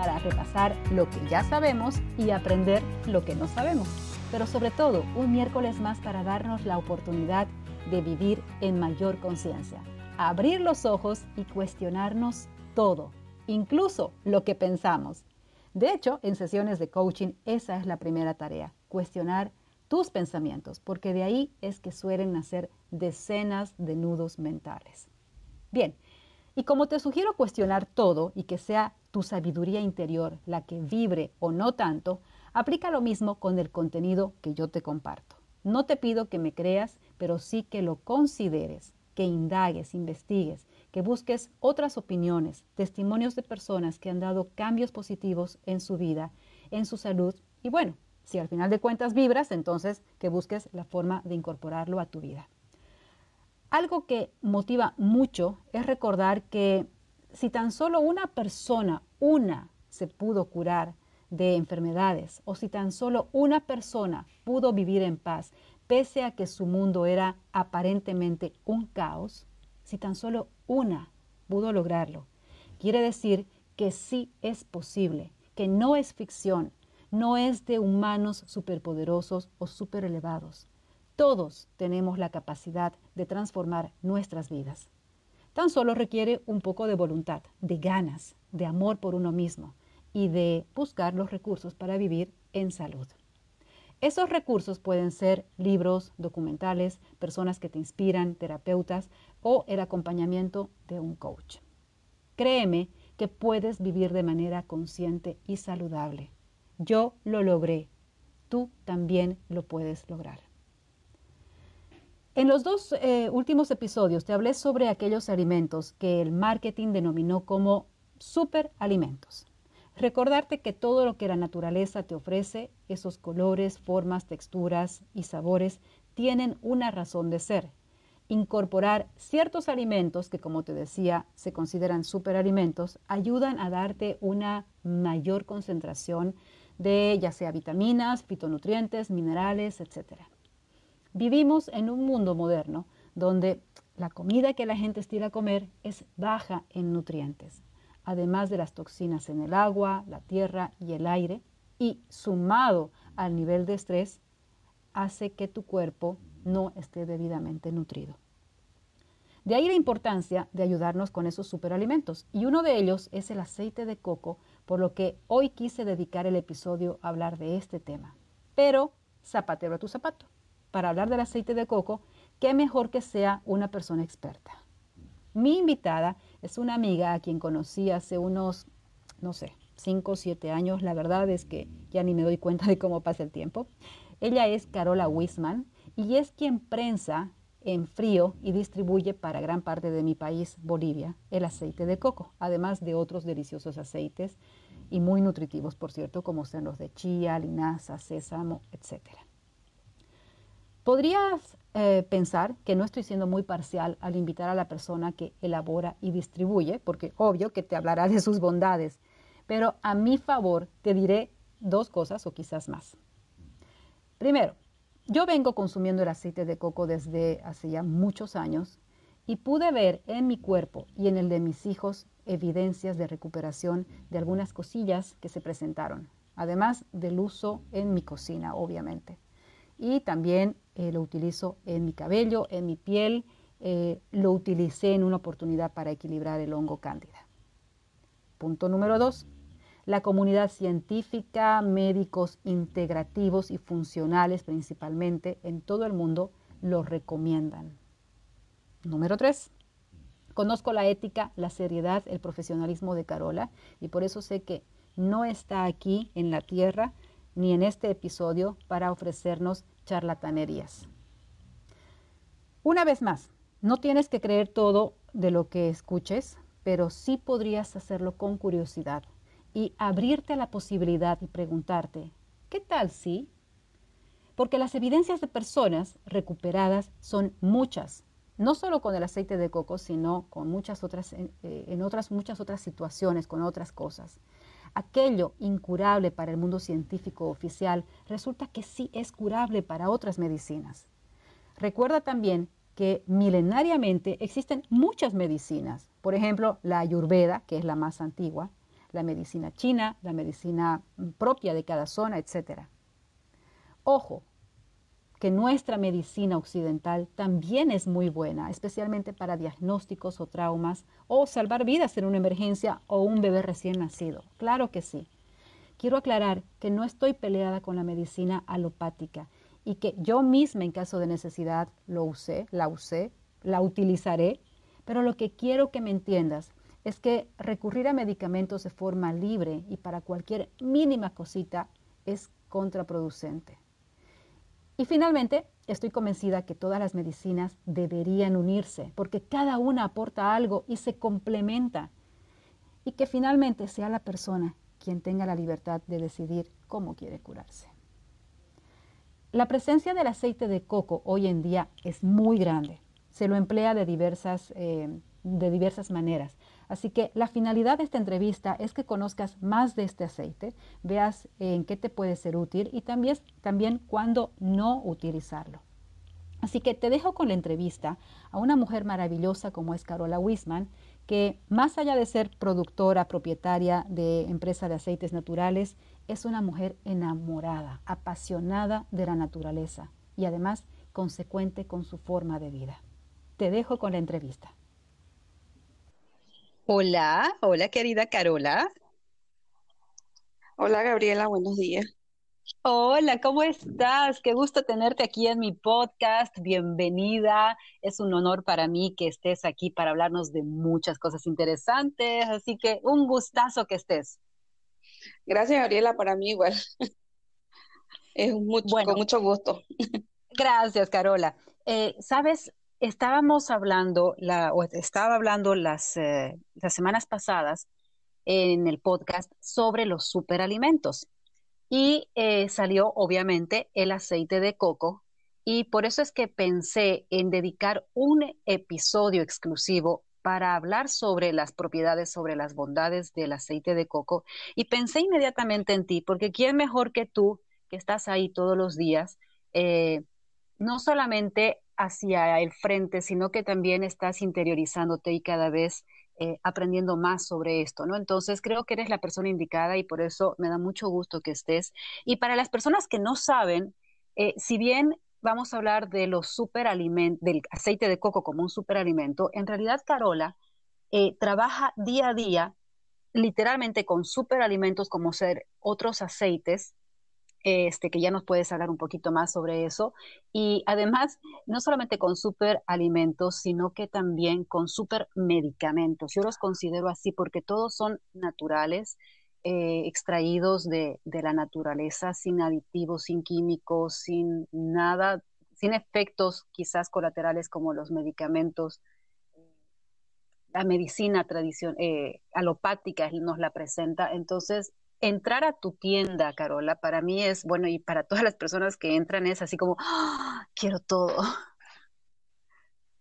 para repasar lo que ya sabemos y aprender lo que no sabemos. Pero sobre todo, un miércoles más para darnos la oportunidad de vivir en mayor conciencia, abrir los ojos y cuestionarnos todo, incluso lo que pensamos. De hecho, en sesiones de coaching esa es la primera tarea, cuestionar tus pensamientos, porque de ahí es que suelen nacer decenas de nudos mentales. Bien, y como te sugiero cuestionar todo y que sea tu sabiduría interior la que vibre o no tanto, aplica lo mismo con el contenido que yo te comparto. No te pido que me creas, pero sí que lo consideres, que indagues, investigues, que busques otras opiniones, testimonios de personas que han dado cambios positivos en su vida, en su salud y bueno, si al final de cuentas vibras, entonces que busques la forma de incorporarlo a tu vida. Algo que motiva mucho es recordar que si tan solo una persona, una, se pudo curar de enfermedades, o si tan solo una persona pudo vivir en paz, pese a que su mundo era aparentemente un caos, si tan solo una pudo lograrlo, quiere decir que sí es posible, que no es ficción, no es de humanos superpoderosos o superelevados. Todos tenemos la capacidad de transformar nuestras vidas. Tan solo requiere un poco de voluntad, de ganas, de amor por uno mismo y de buscar los recursos para vivir en salud. Esos recursos pueden ser libros, documentales, personas que te inspiran, terapeutas o el acompañamiento de un coach. Créeme que puedes vivir de manera consciente y saludable. Yo lo logré. Tú también lo puedes lograr. En los dos eh, últimos episodios te hablé sobre aquellos alimentos que el marketing denominó como superalimentos. Recordarte que todo lo que la naturaleza te ofrece, esos colores, formas, texturas y sabores, tienen una razón de ser. Incorporar ciertos alimentos que, como te decía, se consideran superalimentos, ayudan a darte una mayor concentración de ya sea vitaminas, fitonutrientes, minerales, etc. Vivimos en un mundo moderno donde la comida que la gente estira a comer es baja en nutrientes, además de las toxinas en el agua, la tierra y el aire, y sumado al nivel de estrés, hace que tu cuerpo no esté debidamente nutrido. De ahí la importancia de ayudarnos con esos superalimentos. Y uno de ellos es el aceite de coco, por lo que hoy quise dedicar el episodio a hablar de este tema. Pero zapatero a tu zapato. Para hablar del aceite de coco, qué mejor que sea una persona experta. Mi invitada es una amiga a quien conocí hace unos, no sé, 5 o 7 años. La verdad es que ya ni me doy cuenta de cómo pasa el tiempo. Ella es Carola Wisman y es quien prensa en frío y distribuye para gran parte de mi país, Bolivia, el aceite de coco, además de otros deliciosos aceites y muy nutritivos, por cierto, como son los de chía, linaza, sésamo, etc. Podrías eh, pensar que no estoy siendo muy parcial al invitar a la persona que elabora y distribuye, porque obvio que te hablará de sus bondades, pero a mi favor te diré dos cosas o quizás más. Primero, yo vengo consumiendo el aceite de coco desde hace ya muchos años y pude ver en mi cuerpo y en el de mis hijos evidencias de recuperación de algunas cosillas que se presentaron, además del uso en mi cocina, obviamente. Y también eh, lo utilizo en mi cabello, en mi piel, eh, lo utilicé en una oportunidad para equilibrar el hongo cándida. Punto número dos la comunidad científica, médicos integrativos y funcionales principalmente en todo el mundo lo recomiendan. Número tres, conozco la ética, la seriedad, el profesionalismo de Carola y por eso sé que no está aquí en la tierra ni en este episodio para ofrecernos charlatanerías. Una vez más, no tienes que creer todo de lo que escuches, pero sí podrías hacerlo con curiosidad y abrirte a la posibilidad y preguntarte, ¿Qué tal si? Porque las evidencias de personas recuperadas son muchas, no solo con el aceite de coco, sino con muchas otras, eh, en otras muchas otras situaciones, con otras cosas. Aquello incurable para el mundo científico oficial resulta que sí es curable para otras medicinas. Recuerda también que milenariamente existen muchas medicinas, por ejemplo, la ayurveda, que es la más antigua, la medicina china, la medicina propia de cada zona, etc. Ojo, que nuestra medicina occidental también es muy buena, especialmente para diagnósticos o traumas o salvar vidas en una emergencia o un bebé recién nacido. Claro que sí. Quiero aclarar que no estoy peleada con la medicina alopática y que yo misma en caso de necesidad lo usé, la usé, la utilizaré, pero lo que quiero que me entiendas es que recurrir a medicamentos de forma libre y para cualquier mínima cosita es contraproducente. Y finalmente, estoy convencida que todas las medicinas deberían unirse porque cada una aporta algo y se complementa. Y que finalmente sea la persona quien tenga la libertad de decidir cómo quiere curarse. La presencia del aceite de coco hoy en día es muy grande. Se lo emplea de diversas, eh, de diversas maneras. Así que la finalidad de esta entrevista es que conozcas más de este aceite, veas en qué te puede ser útil y también, también cuándo no utilizarlo. Así que te dejo con la entrevista a una mujer maravillosa como es Carola Wisman, que más allá de ser productora, propietaria de empresa de aceites naturales, es una mujer enamorada, apasionada de la naturaleza y además consecuente con su forma de vida. Te dejo con la entrevista. Hola, hola querida Carola. Hola Gabriela, buenos días. Hola, ¿cómo estás? Qué gusto tenerte aquí en mi podcast. Bienvenida. Es un honor para mí que estés aquí para hablarnos de muchas cosas interesantes. Así que un gustazo que estés. Gracias, Gabriela, para mí igual. Es mucho, con mucho gusto. Gracias, Carola. Eh, Sabes, estábamos hablando, la, o estaba hablando las, eh, las semanas pasadas en el podcast sobre los superalimentos y eh, salió obviamente el aceite de coco y por eso es que pensé en dedicar un episodio exclusivo para hablar sobre las propiedades, sobre las bondades del aceite de coco. Y pensé inmediatamente en ti, porque ¿quién mejor que tú, que estás ahí todos los días, eh, no solamente hacia el frente, sino que también estás interiorizándote y cada vez eh, aprendiendo más sobre esto, ¿no? Entonces creo que eres la persona indicada y por eso me da mucho gusto que estés. Y para las personas que no saben, eh, si bien vamos a hablar de los superalimentos, del aceite de coco como un superalimento. En realidad, Carola eh, trabaja día a día literalmente con superalimentos como ser otros aceites, este, que ya nos puedes hablar un poquito más sobre eso. Y además, no solamente con superalimentos, sino que también con supermedicamentos. Yo los considero así porque todos son naturales, eh, extraídos de, la naturaleza, sin aditivos, sin químicos, sin nada, sin efectos quizás colaterales como los medicamentos. La medicina tradición, eh, alopática nos la presenta. Entonces, entrar a tu tienda, Carola, para mí es, bueno, y para todas las personas que entran es así como, ¡Ah! quiero todo.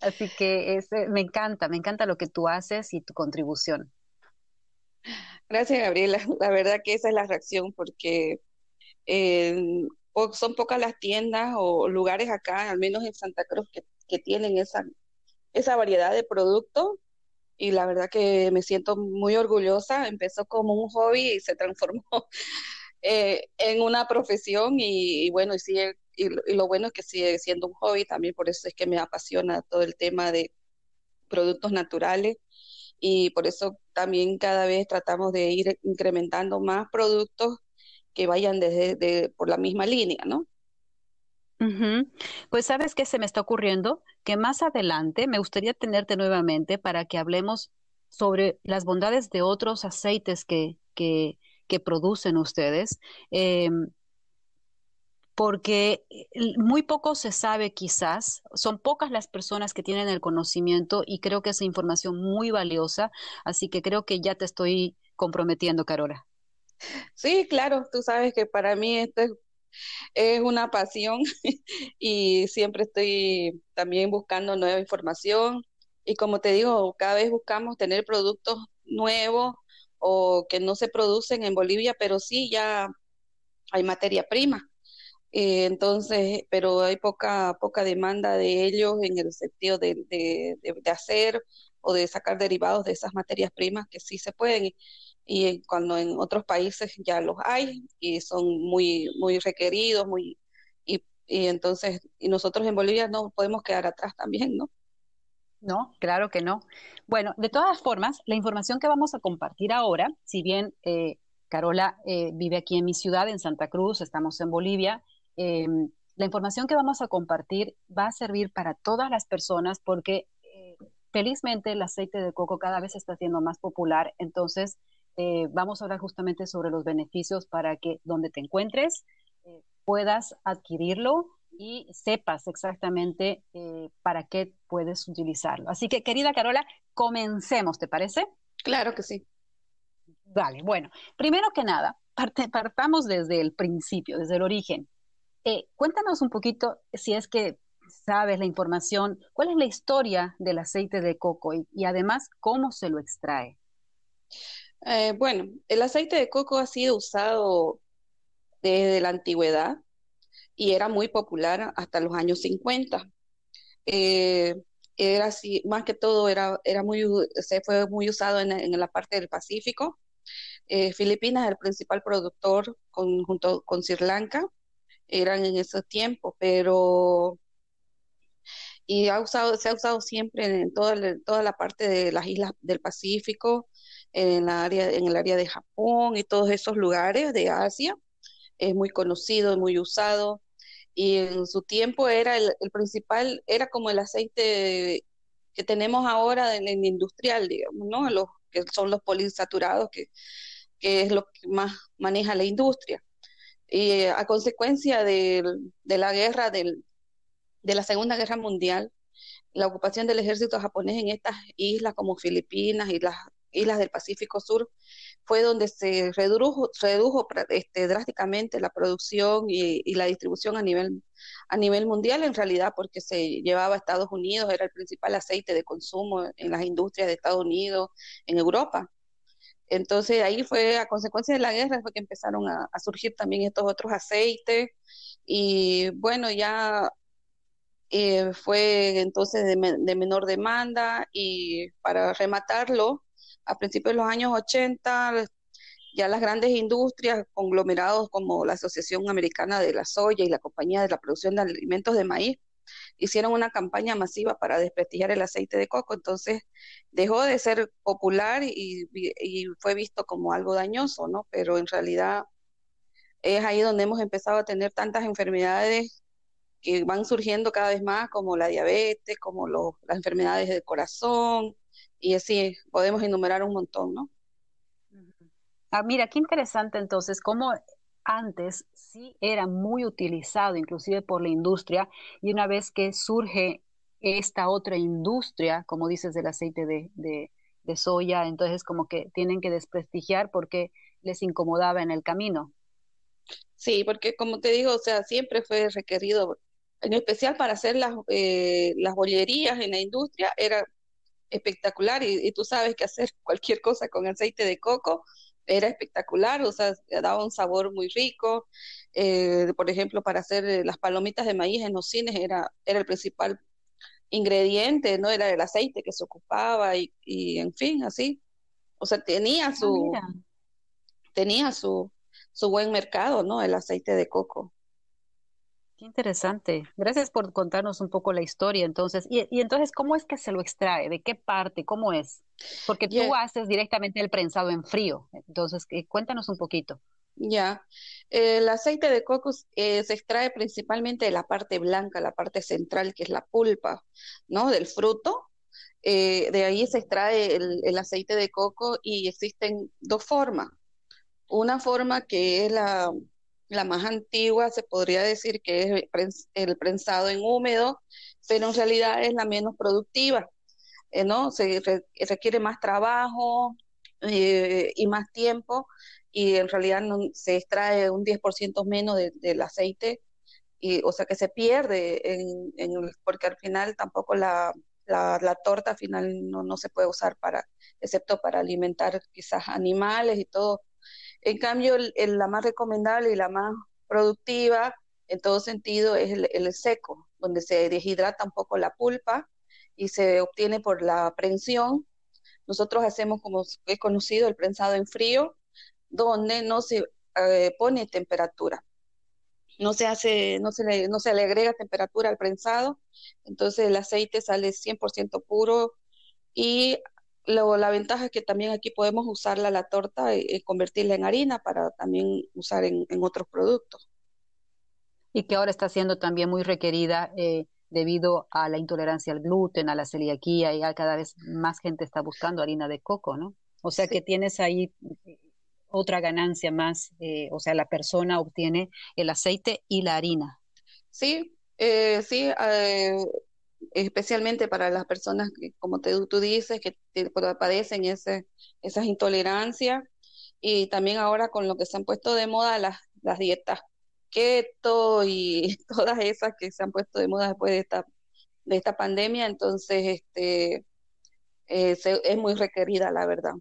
Así que eh, me encanta, me encanta lo que tú haces y tu contribución. Gracias, Gabriela. La verdad que esa es la reacción porque son pocas las tiendas o lugares acá, al menos en Santa Cruz, que, tienen esa, esa variedad de productos y la verdad que me siento muy orgullosa. Empezó como un hobby y se transformó eh, en una profesión y, bueno, y, sigue, y, lo bueno es que sigue siendo un hobby también, por eso es que me apasiona todo el tema de productos naturales y por eso también cada vez tratamos de ir incrementando más productos que vayan desde por la misma línea, ¿no? Pues sabes qué se me está ocurriendo, que más adelante me gustaría tenerte nuevamente para que hablemos sobre las bondades de otros aceites que, que, que producen ustedes. Eh, porque eh, muy poco se sabe quizás, son pocas las personas que tienen el conocimiento y creo que es información muy valiosa, así que creo que ya te estoy comprometiendo, Carola. Sí, claro, tú sabes que para mí esto es, una pasión y siempre estoy también buscando nueva información y como te digo, cada vez buscamos tener productos nuevos o que no se producen en Bolivia, pero sí ya hay materia prima. Eh, entonces, pero hay poca, poca demanda de ellos en el sentido de, de, hacer o de sacar derivados de esas materias primas que sí se pueden. Y, cuando en otros países ya los hay y son muy, muy requeridos, muy, y, y entonces, y nosotros en Bolivia no podemos quedar atrás también, ¿no? No, claro que no. Bueno, de todas formas, la información que vamos a compartir ahora, si bien eh, Carola eh, vive aquí en mi ciudad, en Santa Cruz, estamos en Bolivia, em, la información que vamos a compartir va a servir para todas las personas porque eh, felizmente el aceite de coco cada vez está siendo más popular, entonces vamos a hablar justamente sobre los beneficios para que donde te encuentres puedas adquirirlo y sepas exactamente eh, para qué puedes utilizarlo. Así que, querida Carola, comencemos, ¿te parece? Claro que sí. Vale, bueno, primero que nada, partamos desde el principio, desde el origen. Eh, cuéntanos un poquito, si es que sabes la información, cuál es la historia del aceite de coco y, además cómo se lo extrae. Eh, bueno, el aceite de coco ha sido usado desde la antigüedad y era muy popular hasta los años 50. Eh, era así, más que todo era, era muy, se fue muy usado en, la parte del Pacífico. Eh, Filipinas es el principal productor junto con Sri Lanka, eran en ese tiempo, pero y ha usado, se ha usado siempre en toda, toda la parte de las islas del Pacífico, en, la área, en el área de Japón y todos esos lugares de Asia. Es muy conocido, muy usado y en su tiempo era el, principal, era como el aceite que tenemos ahora en el industrial, digamos, ¿no? Los que son los poliinsaturados, que, que es lo que más maneja la industria. Y a consecuencia de, de la guerra, del, de la Segunda Guerra Mundial, la ocupación del ejército japonés en estas islas como Filipinas y las islas del Pacífico Sur fue donde se redujo, este, drásticamente la producción y, la distribución a nivel, a nivel mundial, en realidad porque se llevaba a Estados Unidos, era el principal aceite de consumo en las industrias de Estados Unidos, en Europa. Entonces ahí fue, a consecuencia de la guerra, fue que empezaron a, surgir también estos otros aceites y bueno, ya eh, fue entonces de menor demanda y para rematarlo, a principios de los años 80, ya las grandes industrias, conglomerados como la Asociación Americana de la Soya y la Compañía de la Producción de Alimentos de Maíz, hicieron una campaña masiva para desprestigiar el aceite de coco. Entonces dejó de ser popular y, fue visto como algo dañoso, ¿no? Pero en realidad es ahí donde hemos empezado a tener tantas enfermedades que van surgiendo cada vez más, como la diabetes, como las enfermedades del corazón, y así podemos enumerar un montón, ¿no? Ah, mira, qué interesante entonces, cómo antes sí era muy utilizado, inclusive por la industria, y una vez que surge esta otra industria, como dices, del aceite de, de, de soya, entonces como que tienen que desprestigiar porque les incomodaba en el camino. Sí, porque como te digo, o sea, siempre fue requerido, en especial para hacer las, eh, las bollerías en la industria, era espectacular y, tú sabes que hacer cualquier cosa con aceite de coco era espectacular, o sea, daba un sabor muy rico. Eh, por ejemplo, para hacer eh, las palomitas de maíz en los cines era, era el principal ingrediente, no era el aceite que se ocupaba y, y en fin, así. O sea, tenía ah, su, tenía su, su buen mercado, ¿no? El aceite de coco. Qué interesante. Gracias por contarnos un poco la historia. Entonces, y, entonces, ¿cómo es que se lo extrae? ¿De qué parte? ¿Cómo es? Porque tú haces directamente el prensado en frío. Entonces, eh, cuéntanos un poquito. Ya, el aceite de coco eh, se extrae principalmente de la parte blanca, la parte central, que es la pulpa, ¿no? Del fruto. Eh, de ahí se extrae el aceite de coco y existen dos formas. Una forma que es la, la más antigua se podría decir que es el prensado en húmedo, pero en realidad es la menos productiva, eh, ¿no? Se requiere más trabajo eh, y más tiempo y en realidad no, se extrae un 10% menos del aceite, y, o sea que se pierde, en, porque al final tampoco la, la, torta al final no, no, se puede usar para, excepto para alimentar quizás animales y todo. En cambio, la más recomendable y la más productiva en todo sentido es el, seco, donde se deshidrata un poco la pulpa y se obtiene por la prensión. Nosotros hacemos, como es conocido, el prensado en frío, donde no se eh, pone temperatura. No se hace, no se, le, no se le agrega temperatura al prensado, entonces el aceite sale 100% puro y luego la ventaja es que también aquí podemos usarla la torta y, convertirla en harina para también usar en, otros productos. Y que ahora está siendo también muy requerida eh, debido a la intolerancia al gluten, a la celiaquía y a cada vez más gente está buscando harina de coco, ¿no? O sea que tienes ahí otra ganancia más, eh, o sea, la persona obtiene el aceite y la harina. Sí, eh, sí, eh, especialmente para las personas que, como te, tú dices, que padecen ese, esas intolerancias y también ahora con lo que se han puesto de moda las, las dietas keto y todas esas que se han puesto de moda después de esta, de esta pandemia, entonces este, es muy requerida, la verdad.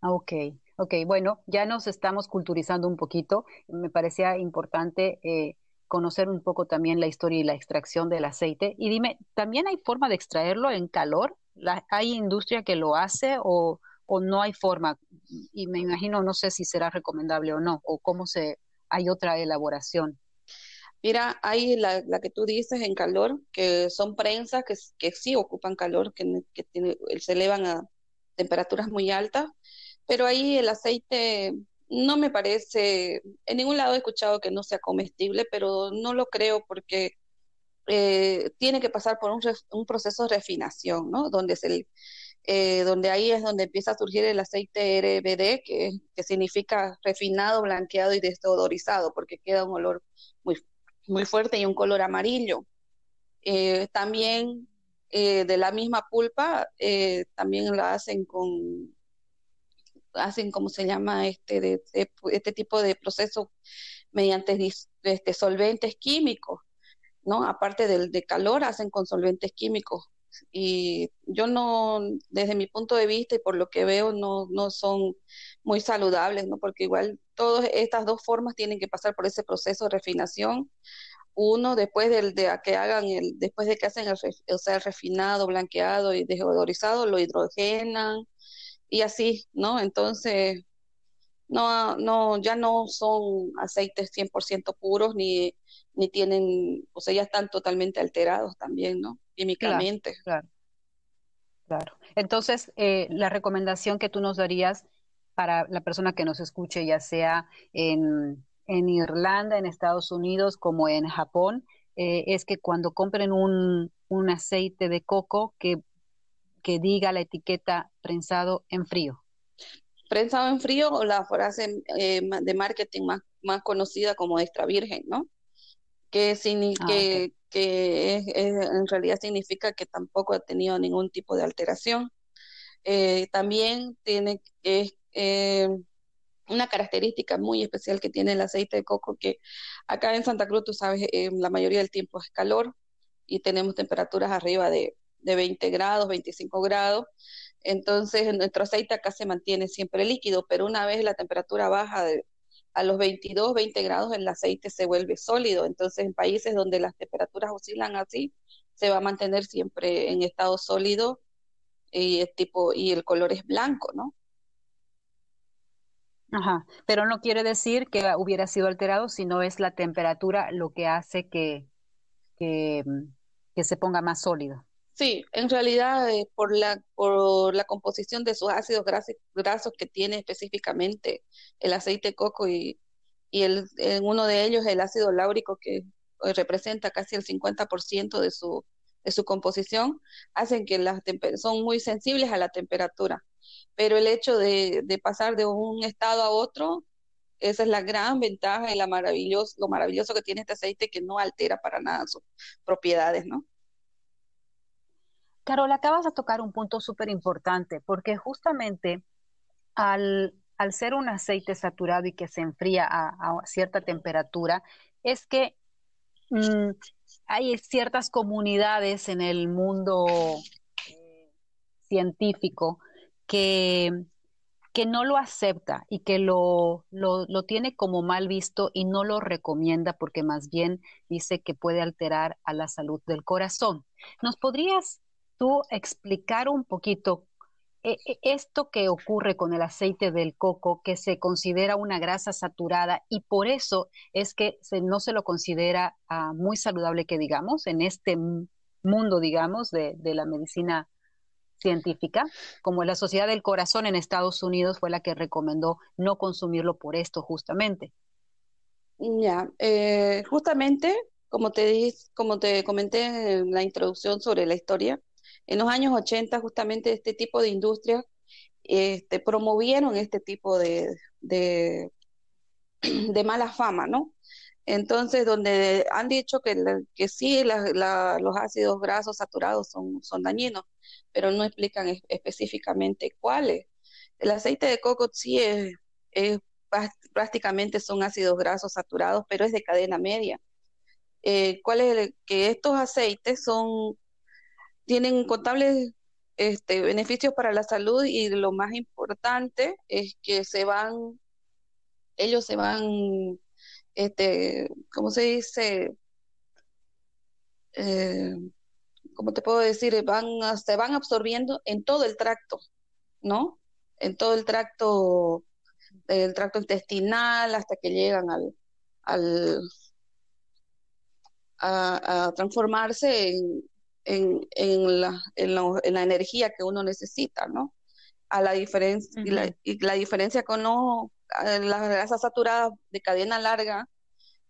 Ah, ok, ok, bueno, ya nos estamos culturizando un poquito. Me parecía importante eh, conocer un poco también la historia y la extracción del aceite. Y dime, ¿también hay forma de extraerlo en calor? ¿Hay industria que lo hace o, o no hay forma? Y me imagino, no sé si será recomendable o no, o cómo se, hay otra elaboración. Mira, hay la, la, que tú dices en calor, que son prensas que, que sí ocupan calor, que, que tiene, se elevan a temperaturas muy altas, pero ahí el aceite no me parece, en ningún lado he escuchado que no sea comestible, pero no lo creo porque eh, tiene que pasar por un, un, proceso de refinación, ¿no? Donde, es el, eh, donde ahí es donde empieza a surgir el aceite RBD, que, que significa refinado, blanqueado y desodorizado, porque queda un olor muy, muy fuerte y un color amarillo. Eh, también de la misma pulpa, también la hacen con hacen, como se llama, este, de, este tipo de proceso mediante este, solventes químicos, ¿no? Aparte del de calor, hacen con solventes químicos. Y yo no, desde mi punto de vista y por lo que veo, no, no son muy saludables, ¿no? Porque igual todas estas dos formas tienen que pasar por ese proceso de refinación. Uno, después del, de que hagan el, después de que hacen el, o sea, el refinado, blanqueado y deodorizado, lo hidrogenan, y así, ¿no? Entonces, no, no, ya no son aceites 100% puros ni, ni tienen, o sea, ya están totalmente alterados también, ¿no? Químicamente. Claro, claro. Entonces, eh, la recomendación que tú nos darías para la persona que nos escuche, ya sea en, en Irlanda, en Estados Unidos, como en Japón, eh, es que cuando compren un, un aceite de coco, que que diga la etiqueta prensado en frío? Prensado en frío o la frase eh, de marketing más, más conocida como extra virgen, ¿no? Que, ah, que, que en realidad significa que tampoco ha tenido ningún tipo de alteración. Eh, también tiene es, eh, una característica muy especial que tiene el aceite de coco, que acá en Santa Cruz, tú sabes, la mayoría del tiempo es calor y tenemos temperaturas arriba de de 20 grados, 25 grados. Entonces, nuestro aceite acá se mantiene siempre líquido, pero una vez la temperatura baja a los 22, 20 grados, el aceite se vuelve sólido. Entonces, en países donde las temperaturas oscilan así, se va a mantener siempre en estado sólido y el tipo y el color es blanco, ¿no? Ajá, pero no quiere decir que hubiera sido alterado, sino es la temperatura lo que hace que, que, que se ponga más sólido. Sí, en realidad eh, por, la, por la composición de sus ácidos grasos, que tiene específicamente el aceite coco y, y el, en uno de ellos el ácido láurico que eh, representa casi el 50% de su, de su composición, hacen que las son muy sensibles a la temperatura. Pero el hecho de, de pasar de un estado a otro, esa es la gran ventaja y la lo maravilloso que tiene este aceite que no altera para nada sus propiedades, ¿no? Carol, acabas de tocar un punto súper importante, porque justamente al, ser un aceite saturado y que se enfría a, cierta temperatura, es que mm, hay ciertas comunidades en el mundo eh, científico que, no lo acepta y que lo, lo, tiene como mal visto y no lo recomienda porque más bien dice que puede alterar a la salud del corazón. ¿Nos podrías tú explicar un poquito e, e, esto que ocurre con el aceite del coco, que se considera una grasa saturada y por eso es que no se lo considera ah, muy saludable que digamos en este mundo, digamos, de, la medicina científica, como la Sociedad del Corazón en Estados Unidos fue la que recomendó no consumirlo por esto justamente. Ya, eh, justamente, como te, como te comenté en la introducción sobre la historia, en los años 80 justamente este tipo de industrias este, promovieron este tipo de, de, mala fama, ¿no? Entonces, donde han dicho que, que sí, los ácidos grasos saturados son, son dañinos, pero no explican específicamente cuáles. El aceite de coco sí es, prácticamente son ácidos grasos saturados, pero es de cadena media. Eh, ¿Cuál es que estos aceites son tienen contables este, beneficios para la salud y lo más importante es que se van, ellos se van, este, ¿cómo se dice? Eh, ¿Cómo te puedo decir? Van, se van absorbiendo en todo el tracto, ¿no? En todo el tracto, el tracto intestinal hasta que llegan al, al a transformarse en, en, en, la, en, la, energía que uno necesita, ¿no? A la diferencia, y, la, diferencia con las grasas saturadas de cadena larga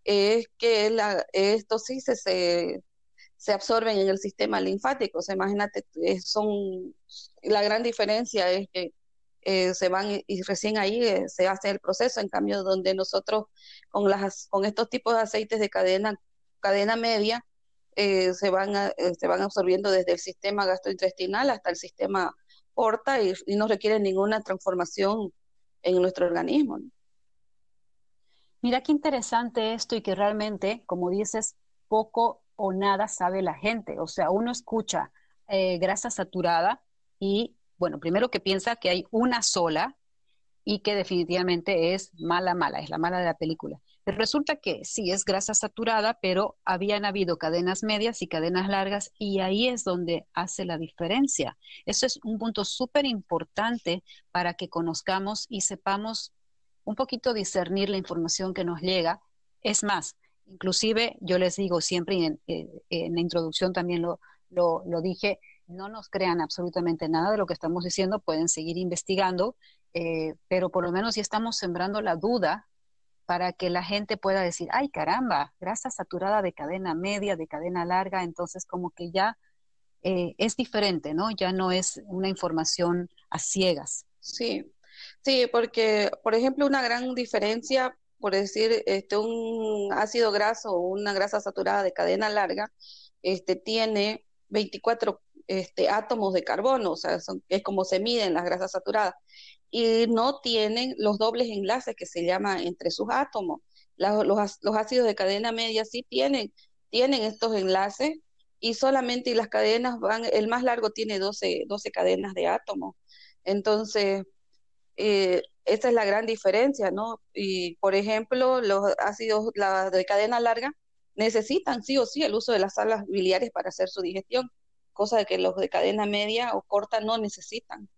es que la, estos sí se, se, absorben en el sistema linfático. O sea, imagínate, son, la gran diferencia es que eh, se van y recién ahí eh, se hace el proceso, en cambio donde nosotros con, las, con estos tipos de aceites de cadena, cadena media, eh, se, van eh, se van absorbiendo desde el sistema gastrointestinal hasta el sistema porta y, no requieren ninguna transformación en nuestro organismo. Mira qué interesante esto y que realmente, como dices, poco o nada sabe la gente. O sea, uno escucha eh, grasa saturada y, bueno, primero que piensa que hay una sola y que definitivamente es mala, mala, es la mala de la película. Resulta que sí es grasa saturada, pero habían habido cadenas medias y cadenas largas y ahí es donde hace la diferencia. Eso es un punto súper importante para que conozcamos y sepamos un poquito discernir la información que nos llega. Es más, inclusive yo les digo siempre, en, eh, en la introducción también lo, lo, dije, no nos crean absolutamente nada de lo que estamos diciendo, pueden seguir investigando, eh, pero por lo menos ya estamos sembrando la duda para que la gente pueda decir, ay caramba, grasa saturada de cadena media, de cadena larga, entonces como que ya eh, es diferente, ¿no? Ya no es una información a ciegas. Sí, sí, porque, por ejemplo, una gran diferencia, por decir, este, un ácido graso o una grasa saturada de cadena larga, este, tiene 24 este, átomos de carbono, o sea, es como se miden las grasas saturadas y no tienen los dobles enlaces que se llama entre sus átomos. los, ácidos de cadena media sí tienen, tienen estos enlaces y solamente las cadenas van, el más largo tiene 12, 12 cadenas de átomos. Entonces, eh, esa es la gran diferencia, ¿no? Y, por ejemplo, los ácidos de cadena larga necesitan sí o sí el uso de las salas biliares para hacer su digestión, cosa de que los de cadena media o corta no necesitan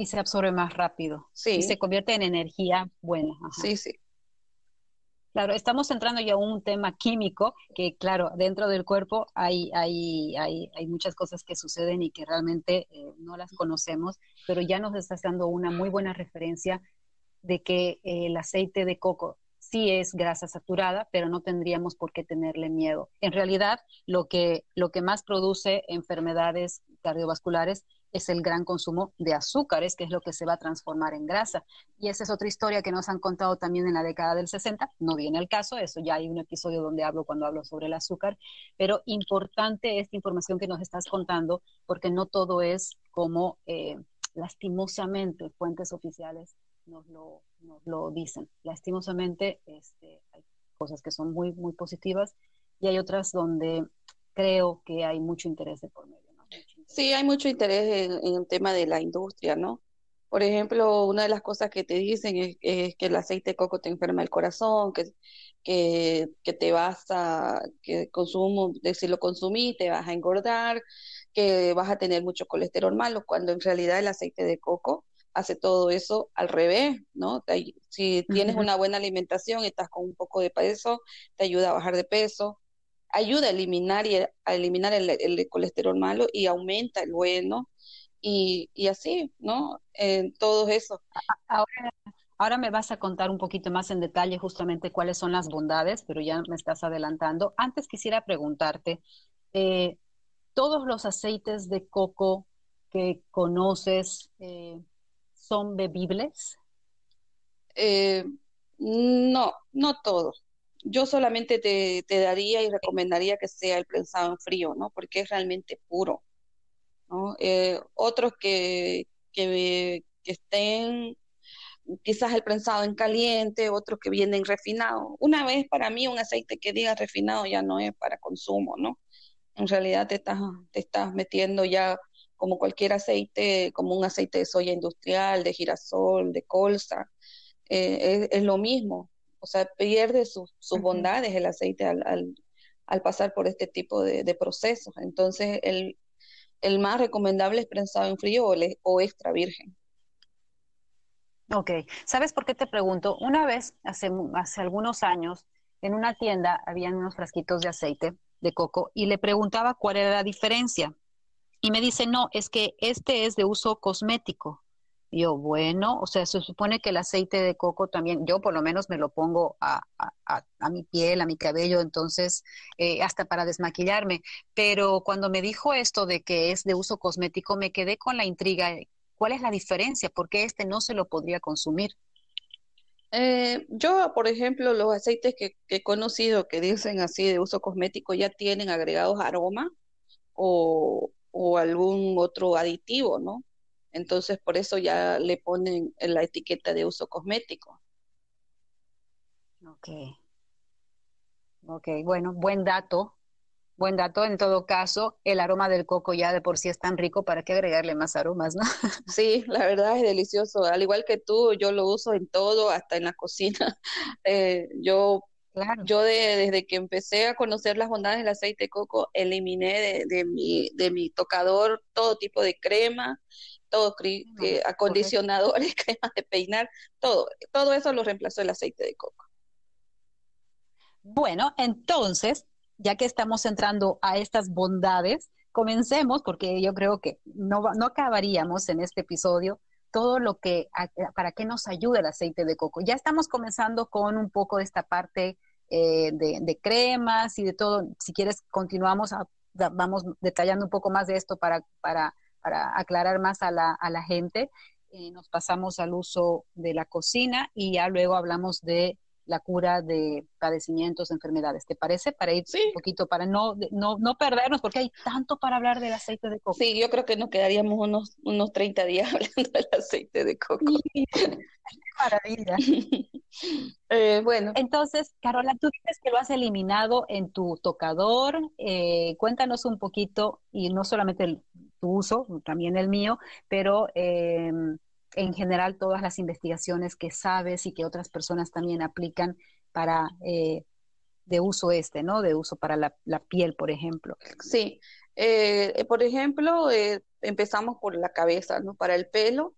y se absorbe más rápido. Sí. Y se convierte en energía buena. Sí, sí. Claro, estamos entrando ya a un tema químico que, claro, dentro del cuerpo hay, hay, hay, hay muchas cosas que suceden y que realmente eh, no las conocemos, pero ya nos estás dando una muy buena referencia de que eh, el aceite de coco sí es grasa saturada, pero no tendríamos por qué tenerle miedo. En realidad, lo que, lo que más produce enfermedades cardiovasculares es el gran consumo de azúcares, que es lo que se va a transformar en grasa. Y esa es otra historia que nos han contado también en la década del 60. No viene al caso, eso ya hay un episodio donde hablo cuando hablo sobre el azúcar, pero importante esta información que nos estás contando, porque no todo es como... Eh, lastimosamente fuentes oficiales nos lo, nos lo dicen. Lastimosamente este, hay cosas que son muy, muy positivas y hay otras donde creo que hay mucho interés de por medio. Sí, hay mucho interés en, el tema de la industria, ¿no? Por ejemplo, una de las cosas que te dicen es, que el aceite de coco te enferma el corazón, que, que, que te vas a, que consumo, de si lo consumí te vas a engordar, que vas a tener mucho colesterol malo, cuando en realidad el aceite de coco hace todo eso al revés, ¿no? si tienes una buena alimentación, estás con un poco de peso, te ayuda a bajar de peso, ayuda a eliminar, y a eliminar el, colesterol malo y aumenta el bueno y, y así, ¿no? En todo eso. Ahora, ahora me vas a contar un poquito más en detalle justamente cuáles son las bondades, pero ya me estás adelantando. Antes quisiera preguntarte, eh, ¿todos los aceites de coco que conoces eh, son bebibles? Eh, no, no todos yo solamente te, daría y recomendaría que sea el prensado en frío, ¿no? Porque es realmente puro, ¿no? Eh, otros que, que, estén quizás el prensado en caliente, otros que vienen refinados. Una vez para mí un aceite que diga refinado ya no es para consumo, ¿no? En realidad te estás, te estás metiendo ya como cualquier aceite, como un aceite de soya industrial, de girasol, de colza, eh, es, lo mismo o sea, pierde sus bondades el aceite al, pasar por este tipo de, procesos. Entonces, el, más recomendable es prensado en frío o, extra virgen. Ok, ¿sabes por qué te pregunto? Una vez, hace, hace algunos años, en una tienda habían unos frasquitos de aceite de coco y le preguntaba cuál era la diferencia. Y me dice, no, es que este es de uso cosmético yo, bueno, o sea, se supone que el aceite de coco también, yo por lo menos me lo pongo a, mi piel, a mi cabello, entonces, eh, hasta para desmaquillarme. Pero cuando me dijo esto de que es de uso cosmético, me quedé con la intriga. ¿Cuál es la diferencia? ¿Por qué este no se lo podría consumir? Eh, yo, por ejemplo, los aceites que, que, he conocido que dicen así de uso cosmético ya tienen agregados aroma o, o algún otro aditivo, ¿no? Entonces, por eso ya le ponen la etiqueta de uso cosmético. Ok. Ok, bueno, buen dato. Buen dato. En todo caso, el aroma del coco ya de por sí es tan rico, ¿para qué agregarle más aromas, no? Sí, la verdad es delicioso. Al igual que tú, yo lo uso en todo, hasta en la cocina. Eh, yo Claro. Yo desde que empecé a conocer las bondades del aceite de coco, eliminé de, mi, de mi tocador todo tipo de crema, todo eh, acondicionadores, crema de peinar, todo, todo eso lo reemplazó el aceite de coco. Bueno, entonces, ya que estamos entrando a estas bondades, comencemos, porque yo creo que no, no acabaríamos en este episodio todo lo que, para qué nos ayuda el aceite de coco. Ya estamos comenzando con un poco de esta parte eh, de, cremas y de todo. Si quieres, continuamos, vamos detallando un poco más de esto para, para para aclarar más a la, a la gente. Eh, nos pasamos al uso de la cocina y ya luego hablamos de la cura de padecimientos, enfermedades. ¿Te parece? Para ir un poquito, para no, no, no perdernos, porque hay tanto para hablar del aceite de coco. Sí, yo creo que nos quedaríamos unos, unos 30 días hablando del aceite de coco. maravilla. eh, bueno. Entonces, Carola, tú dices que lo has eliminado en tu tocador. Eh, cuéntanos un poquito, y no solamente el, tu uso, también el mío, pero eh, en general todas las investigaciones que sabes y que otras personas también aplican para eh, de uso este, ¿no? De uso para la, piel, por ejemplo. Sí, por ejemplo, empezamos por la cabeza, ¿no? Para el pelo,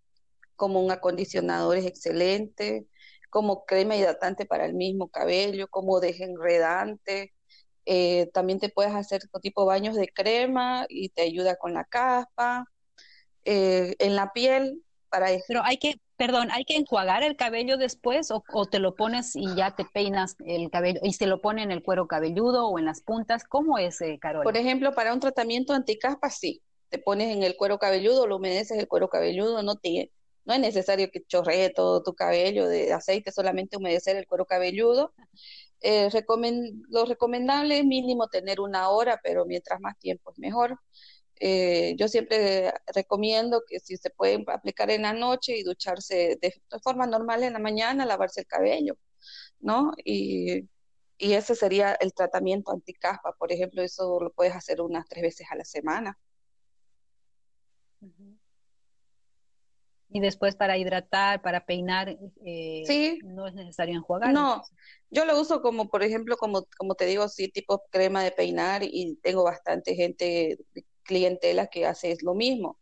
como un acondicionador es excelente, como crema hidratante para el mismo cabello, como desenredante, eh, también te puedes hacer tipo baños de crema y te ayuda con la caspa. Eh, en la piel, para eso. Pero hay que, perdón, ¿hay que enjuagar el cabello después o, te lo pones y ya te peinas el cabello y se lo pone en el cuero cabelludo o en las puntas? ¿Cómo es, eh, Carol? Por ejemplo, para un tratamiento anticaspa, sí. Te pones en el cuero cabelludo, lo humedeces el cuero cabelludo, no te, no es necesario que chorree todo tu cabello de aceite, solamente humedecer el cuero cabelludo. Eh, lo recomendable es mínimo tener una hora, pero mientras más tiempo es mejor. Eh, yo siempre recomiendo que si se pueden aplicar en la noche y ducharse de, forma normal en la mañana, lavarse el cabello, ¿no? Y, y ese sería el tratamiento anticaspa, por ejemplo, eso lo puedes hacer unas tres veces a la semana. Y después para hidratar, para peinar, eh, no es necesario enjuagar. No, yo lo uso como, por ejemplo, como, como te digo, sí, tipo crema de peinar y tengo bastante gente, clientela que hace lo mismo,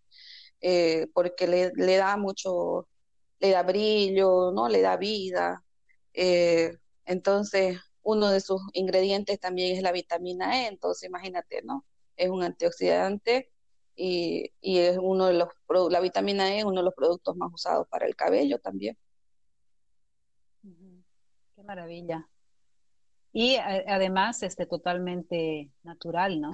eh, porque le, le, da mucho, le da brillo, ¿no? Le da vida. Eh, entonces, uno de sus ingredientes también es la vitamina E, entonces imagínate, ¿no? Es un antioxidante y, es uno de los, la vitamina E es uno de los productos más usados para el cabello también. Qué maravilla. Y además, este, totalmente natural, ¿no?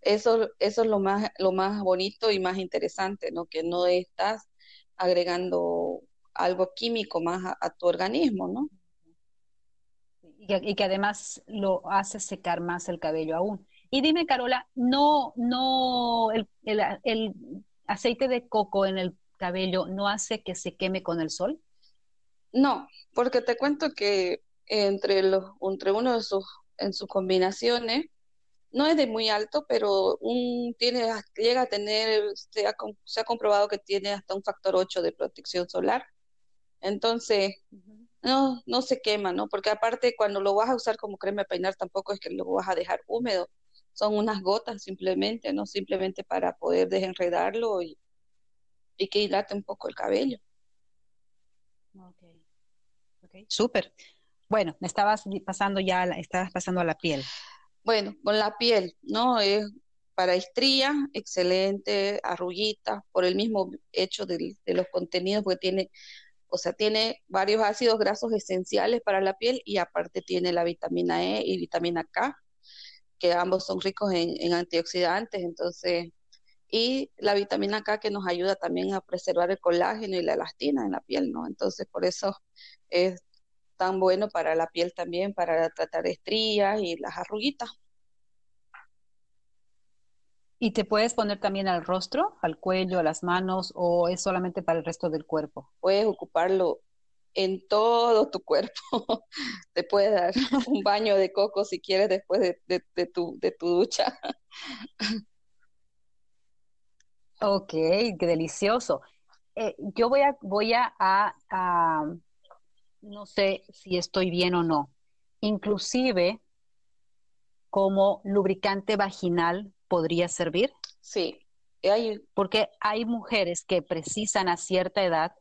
Eso, eso es lo más, lo más bonito y más interesante, ¿no? Que no estás agregando algo químico más a, tu organismo, ¿no? Y que, y que, además lo hace secar más el cabello aún. Y dime, Carola, ¿no, no el, aceite de coco en el cabello no hace que se queme con el sol? No, porque te cuento que entre, los, entre uno de sus, en sus combinaciones, no es de muy alto, pero un, tiene, llega a tener, se ha, se ha comprobado que tiene hasta un factor 8 de protección solar. Entonces, no, no se quema, ¿no? Porque aparte cuando lo vas a usar como crema de peinar tampoco es que lo vas a dejar húmedo, son unas gotas simplemente, ¿no? Simplemente para poder desenredarlo y, y que hidrate un poco el cabello. Ok, okay. súper. Bueno, me estabas pasando ya, estabas pasando a la piel. Bueno, con la piel, ¿no? Es para estría, excelente, arruguita, por el mismo hecho de, de los contenidos, porque tiene, o sea, tiene varios ácidos grasos esenciales para la piel y aparte tiene la vitamina E y vitamina K, que ambos son ricos en, antioxidantes, entonces, y la vitamina K que nos ayuda también a preservar el colágeno y la elastina en la piel, ¿no? Entonces, por eso es tan bueno para la piel también, para tratar estrías y las arruguitas. ¿Y te puedes poner también al rostro, al cuello, a las manos o es solamente para el resto del cuerpo? Puedes ocuparlo en todo tu cuerpo. Te puedes dar un baño de coco si quieres después de, tu, de tu ducha. Ok, qué delicioso. Eh, yo voy a, voy a, a, no sé si estoy bien o no, inclusive como lubricante vaginal podría servir. Sí, hay... porque hay mujeres que precisan a cierta edad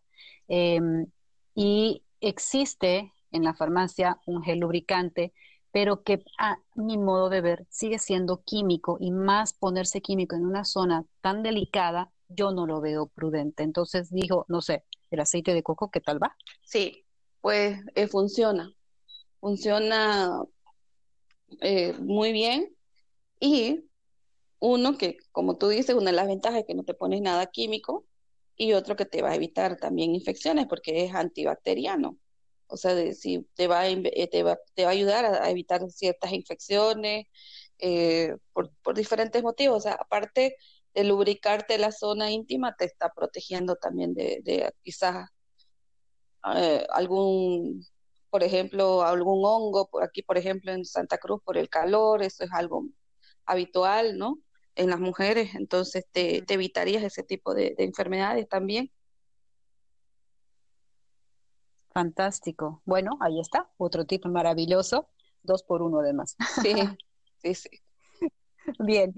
em, y existe en la farmacia un gel lubricante, pero que a mi modo de ver sigue siendo químico y más ponerse químico en una zona tan delicada, yo no lo veo prudente. Entonces digo, no sé, el aceite de coco, ¿qué tal va? Sí, pues eh, funciona, funciona eh, muy bien y uno que, como tú dices, una de las ventajas es que no te pones nada químico y otro que te va a evitar también infecciones porque es antibacteriano. O sea, si te va, a, eh, te, va, te va ayudar a, evitar ciertas infecciones eh, por, por, diferentes motivos. O sea, aparte de lubricarte la zona íntima, te está protegiendo también de, de quizás eh, algún, por ejemplo, algún hongo, aquí, por ejemplo, en Santa Cruz, por el calor, eso es algo habitual, ¿no? En las mujeres, entonces te, evitarías ese tipo de, enfermedades también. Fantástico. Bueno, ahí está, otro tipo maravilloso, dos por uno además. Sí, sí, sí. Bien,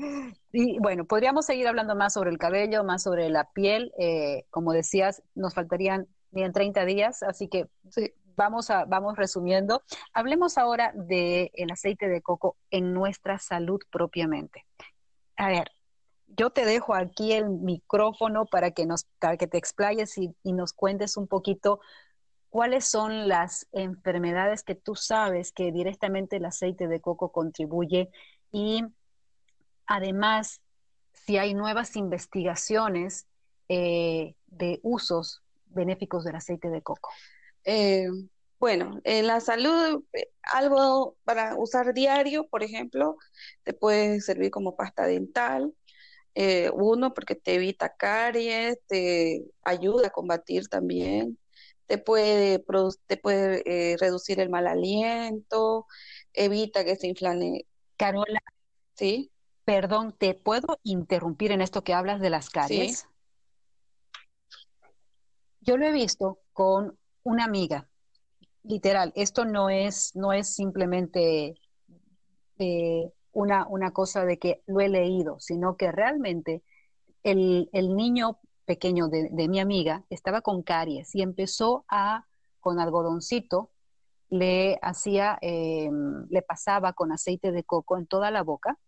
y bueno, podríamos seguir hablando más sobre el cabello, más sobre la piel. Eh, como decías, nos faltarían bien 30 días, así que vamos, a, vamos resumiendo. Hablemos ahora del el aceite de coco en nuestra salud propiamente a ver, yo te dejo aquí el micrófono para que, nos, que te explayes y, nos cuentes un poquito cuáles son las enfermedades que tú sabes que directamente el aceite de coco contribuye y además si hay nuevas investigaciones eh, de usos benéficos del aceite de coco. Eh, bueno, en la salud, eh, algo para usar diario, por ejemplo, te puede servir como pasta dental. Eh, uno, porque te evita caries, te ayuda a combatir también, te puede, te puede eh, reducir el mal aliento, evita que se inflame. Carola. Sí. Perdón, ¿te puedo interrumpir en esto que hablas de las caries? Yo lo he visto con una amiga. Literal, esto no es, no es simplemente eh, una, una cosa de que lo he leído, sino que realmente el, niño pequeño de, mi amiga estaba con caries y empezó a, con algodoncito, le hacía, em, le pasaba con aceite de coco en toda la boca,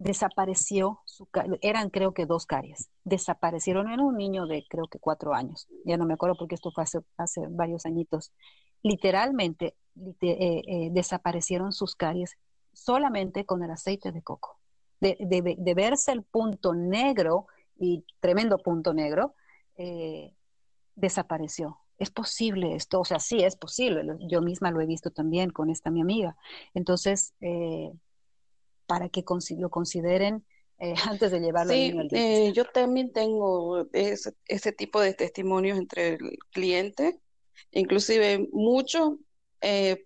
desapareció, su, eran creo que dos caries, desaparecieron en un niño de creo que cuatro años, ya no me acuerdo porque esto fue hace, varios añitos, literalmente eh, eh, desaparecieron sus caries solamente con el aceite de coco. De, verse el punto negro, y tremendo punto negro, eh, desapareció. Es posible esto, o sea, sí es posible. Yo misma lo he visto también con esta mi amiga. Entonces, para que lo consideren eh, antes de llevarlo sí, al yo también tengo ese, ese, tipo de testimonios entre el cliente, inclusive mucho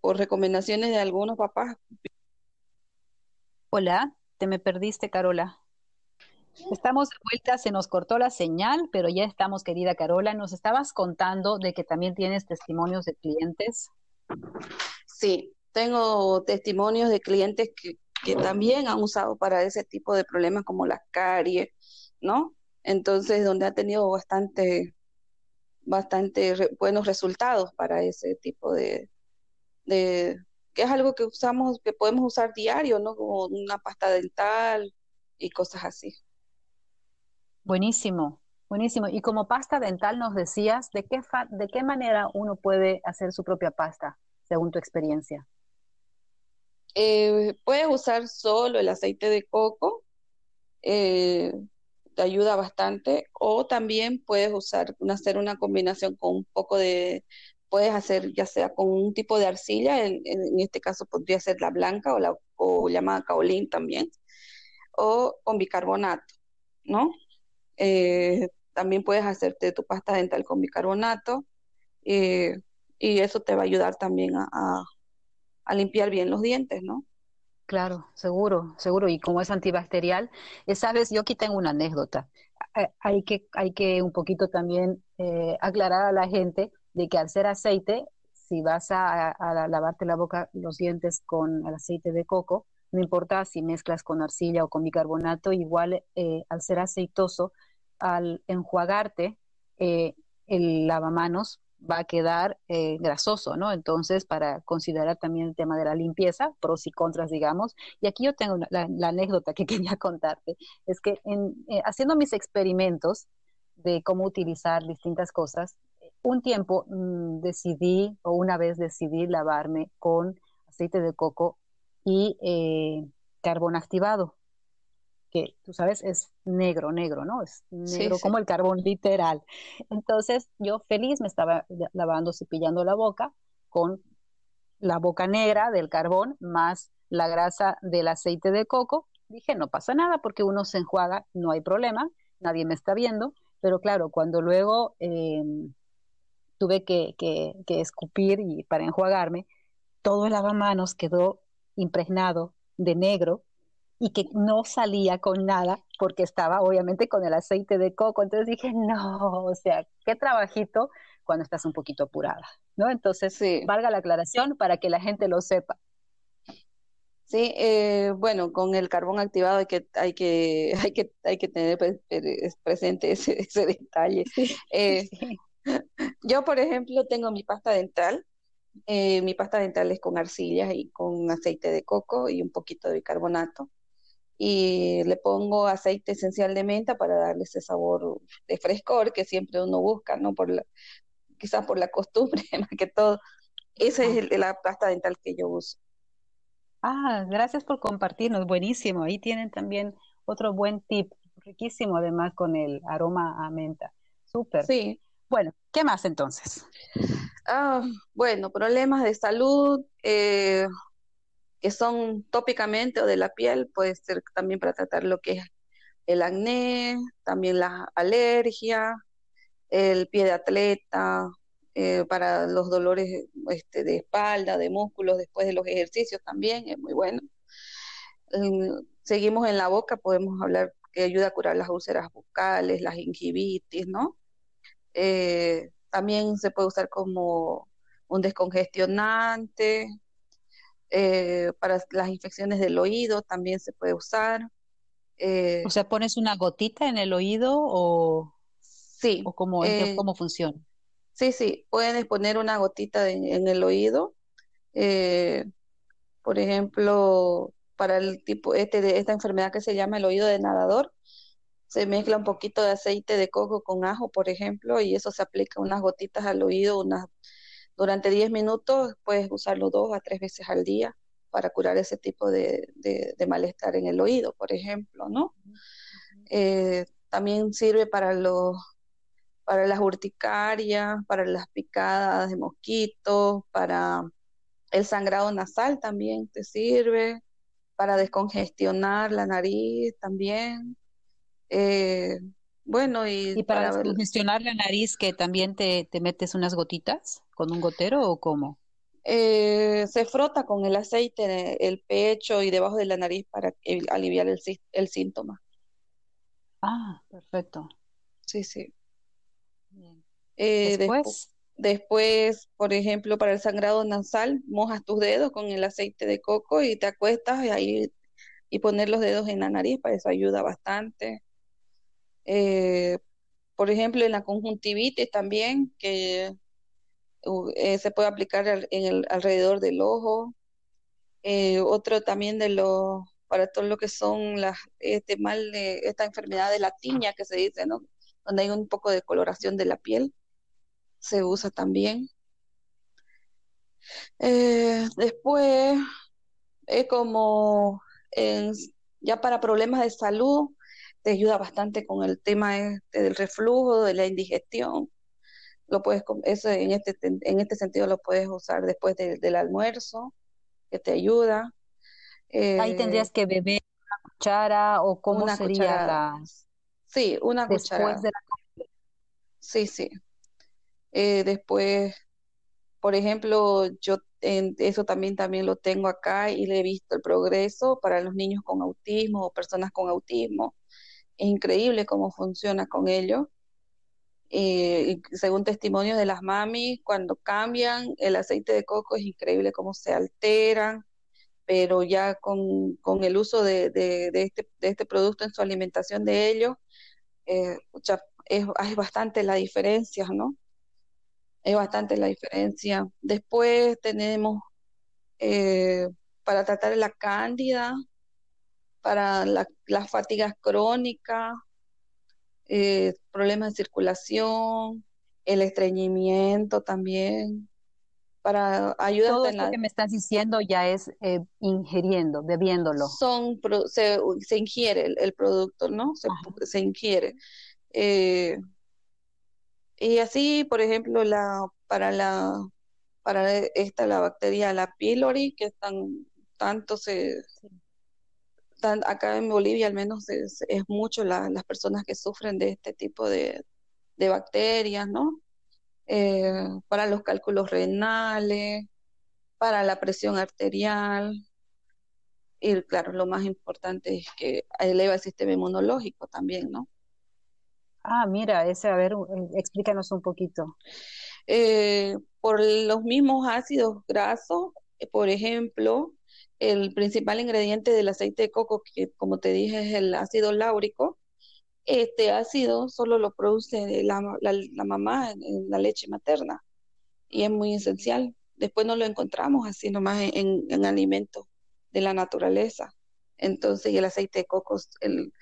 por recomendaciones de algunos papás Hola, te me perdiste, Carola. Estamos de vuelta, se nos cortó la señal, pero ya estamos, querida Carola. Nos estabas contando de que también tienes testimonios de clientes. Sí, tengo testimonios de clientes que, también han usado para ese tipo de problemas como la caries, ¿no? Entonces, donde ha tenido bastante, bastante buenos resultados para ese tipo de, que es algo que usamos, que podemos usar diario, ¿no? Como una pasta dental y cosas así. Buenísimo, buenísimo. Y como pasta dental nos decías, ¿de qué, de qué manera uno puede hacer su propia pasta, según tu experiencia? Eh, puedes usar solo el aceite de coco, eh, te ayuda bastante, o también puedes hacer una combinación con un poco de puedes hacer ya sea con un tipo de arcilla, en, este caso podría ser la blanca o la llamada kaolin también, o con bicarbonato, ¿no? Eh, también puedes hacerte tu pasta dental con bicarbonato y eso te va a ayudar también a, limpiar bien los dientes, ¿no? Claro, seguro, seguro. Y como es antibacterial, eh, sabes, yo aquí tengo una anécdota. Hay que, hay que un poquito también aclarar a la gente de que al ser aceite, si vas a, lavarte la boca, los dientes con el aceite de coco, no importa si mezclas con arcilla o con bicarbonato, igual eh, al ser aceitoso, al enjuagarte, eh, el lavamanos va a quedar eh, grasoso, ¿no? Entonces, para considerar también el tema de la limpieza, pros y contras, digamos. Y aquí yo tengo la, anécdota que quería contarte, es que en, haciendo mis experimentos de cómo utilizar distintas cosas, un tiempo mm, decidí, o una vez decidí lavarme con aceite de coco y eh, carbón activado, que tú sabes es negro, negro, ¿no? Es negro como el carbón literal. Entonces yo feliz me estaba lavando, cepillando la boca con la boca negra del carbón más la grasa del aceite de coco. Dije, no pasa nada porque uno se enjuaga, no hay problema, nadie me está viendo. Pero claro, cuando luego em, tuve que, escupir y para enjuagarme, todo el lavamanos quedó impregnado de negro y que no salía con nada porque estaba obviamente con el aceite de coco. Entonces dije, no, o sea, qué trabajito cuando estás un poquito apurada, ¿no? Entonces, valga la aclaración para que la gente lo sepa. Sí, eh, bueno, con el carbón activado hay que, hay que, hay que, hay que tener presente ese, ese detalle. Eh, yo, por ejemplo, tengo mi pasta dental. Eh, mi pasta dental es con arcillas y con aceite de coco y un poquito de bicarbonato. Y le pongo aceite esencial de menta para darle ese sabor de frescor que siempre uno busca, ¿no? Por la, quizás por la costumbre, más que todo. Esa es el, la pasta dental que yo uso. Ah, gracias por compartirnos, buenísimo. Ahí tienen también otro buen tip, riquísimo además con el aroma a menta. Súper. Sí. Bueno, ¿qué más entonces? Ah, bueno, problemas de salud eh, que son tópicamente o de la piel, puede ser también para tratar lo que es el acné, también la alergia, el pie de atleta, eh, para los dolores este, de espalda, de músculos después de los ejercicios también, es muy bueno. seguimos en la boca, podemos hablar que ayuda a curar las úlceras bucales, las gingivitis, ¿no? Eh, también se puede usar como un descongestionante, eh, para las infecciones del oído también se puede usar. o sea, pones una gotita en el oído o, sí, o cómo, cómo funciona. Sí, sí, pueden poner una gotita en el oído. Eh, por ejemplo, para el tipo este de esta enfermedad que se llama el oído de nadador, se mezcla un poquito de aceite de coco con ajo, por ejemplo, y eso se aplica unas gotitas al oído unas, durante 10 minutos. Puedes usarlo dos a tres veces al día para curar ese tipo de, malestar en el oído, por ejemplo, ¿no? Eh, también sirve para los para las urticarias, para las picadas de mosquitos, para el sangrado nasal también te sirve, para descongestionar la nariz también. Eh, bueno, y, para, descongestionar la nariz, que también te, metes unas gotitas con un gotero o cómo? Eh, se frota con el aceite el pecho y debajo de la nariz para aliviar el, el síntoma. Ah, perfecto. Sí, sí. Eh, después. después, por ejemplo, para el sangrado nasal, mojas tus dedos con el aceite de coco y te acuestas y ahí y poner los dedos en la nariz, para eso ayuda bastante. Eh, por ejemplo, en la conjuntivitis también, que eh, se puede aplicar en el, alrededor del ojo. otro también de los, para todo lo que son las, este mal, de, esta enfermedad de la tiña que se dice, ¿no? Donde hay un poco de coloración de la piel se usa también. Eh, después, es como ya para problemas de salud, te ayuda bastante con el tema este del reflujo, de la indigestión. Lo puedes, eso en este, en este sentido lo puedes usar después del almuerzo, que te ayuda. Ahí eh, tendrías que beber una cuchara o cómo sería la... Sí, una cuchara. Sí, sí. Eh, después, por ejemplo, yo en, eso también, también lo tengo acá y le he visto el progreso para los niños con autismo o personas con autismo. Es increíble cómo funciona con ellos. Eh, según testimonios de las mamis, cuando cambian el aceite de coco es increíble cómo se alteran, pero ya con, con el uso de, de, este, este, producto en su alimentación de ellos, eh, es, es, bastante la diferencia, ¿no? es bastante la diferencia. Después tenemos eh, para tratar la cándida, para las fatigas crónicas, eh, problemas de circulación, el estreñimiento también, para ayudar Todo esto que me estás diciendo ya es eh, ingiriendo, bebiéndolo. Son, se, se ingiere el, producto, ¿no? Se, se ingiere. Y así, por ejemplo, la, para la para esta la bacteria la pylori que tan tanto se tan, acá en Bolivia al menos es, mucho las personas que sufren de este tipo de, bacterias, ¿no? Eh, para los cálculos renales, para la presión arterial. Y claro, lo más importante es que eleva el sistema inmunológico también, ¿no? Ah, mira, ese, a ver, eh, explícanos un poquito. Eh, por los mismos ácidos grasos, por ejemplo, el principal ingrediente del aceite de coco, que como te dije es el ácido láurico, este ácido solo lo produce la, la, mamá en, la leche materna y es muy esencial. Después no lo encontramos así nomás en, en alimentos de la naturaleza. Entonces, y el aceite de coco, el,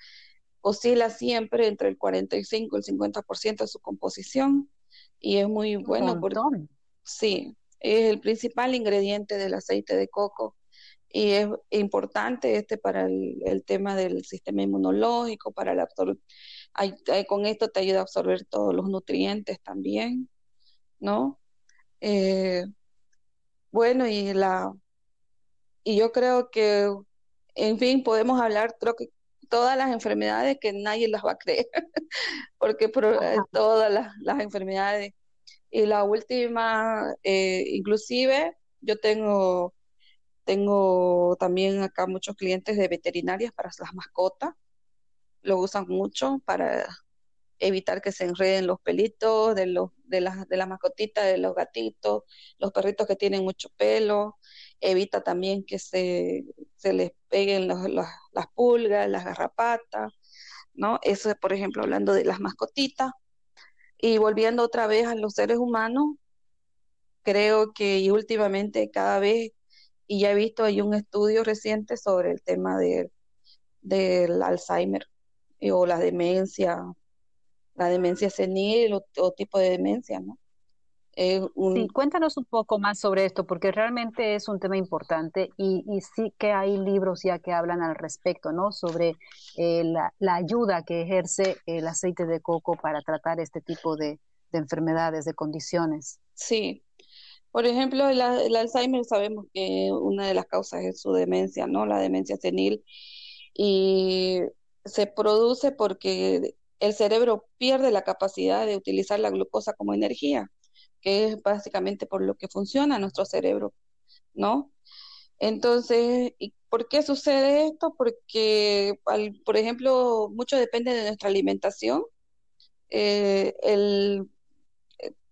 oscila siempre entre el 45 y el 50% de su composición y es muy bueno porque sí, es el principal ingrediente del aceite de coco y es importante este para el, tema del sistema inmunológico, para la con esto te ayuda a absorber todos los nutrientes también, ¿no? Eh, bueno, y la y yo creo que, en fin, podemos hablar, creo que todas las enfermedades que nadie las va a creer, porque todas las, enfermedades. Y la última, eh, inclusive, yo tengo, tengo también acá muchos clientes de veterinarias para las mascotas, lo usan mucho para evitar que se enreden los pelitos de, los, de, las, de mascotitas, de los gatitos, los perritos que tienen mucho pelo, evita también que se, se les peguen las pulgas, las garrapatas, ¿no? Eso es, por ejemplo, hablando de las mascotitas. Y volviendo otra vez a los seres humanos, creo que y últimamente cada vez, y ya he visto, hay un estudio reciente sobre el tema de, del Alzheimer o la demencia, la demencia senil o tipo de demencia, ¿no? Eh, sí, cuéntanos un poco más sobre esto, porque realmente es un tema importante y, sí que hay libros ya que hablan al respecto, ¿no? Sobre eh, la, ayuda que ejerce el aceite de coco para tratar este tipo de, enfermedades, de condiciones. Sí. Por ejemplo, el, Alzheimer sabemos que una de las causas es su demencia, ¿no? La demencia senil. Y se produce porque el cerebro pierde la capacidad de utilizar la glucosa como energía que es básicamente por lo que funciona nuestro cerebro, ¿no? Entonces, ¿y por qué sucede esto? Porque, por ejemplo, mucho depende de nuestra alimentación. Eh, el,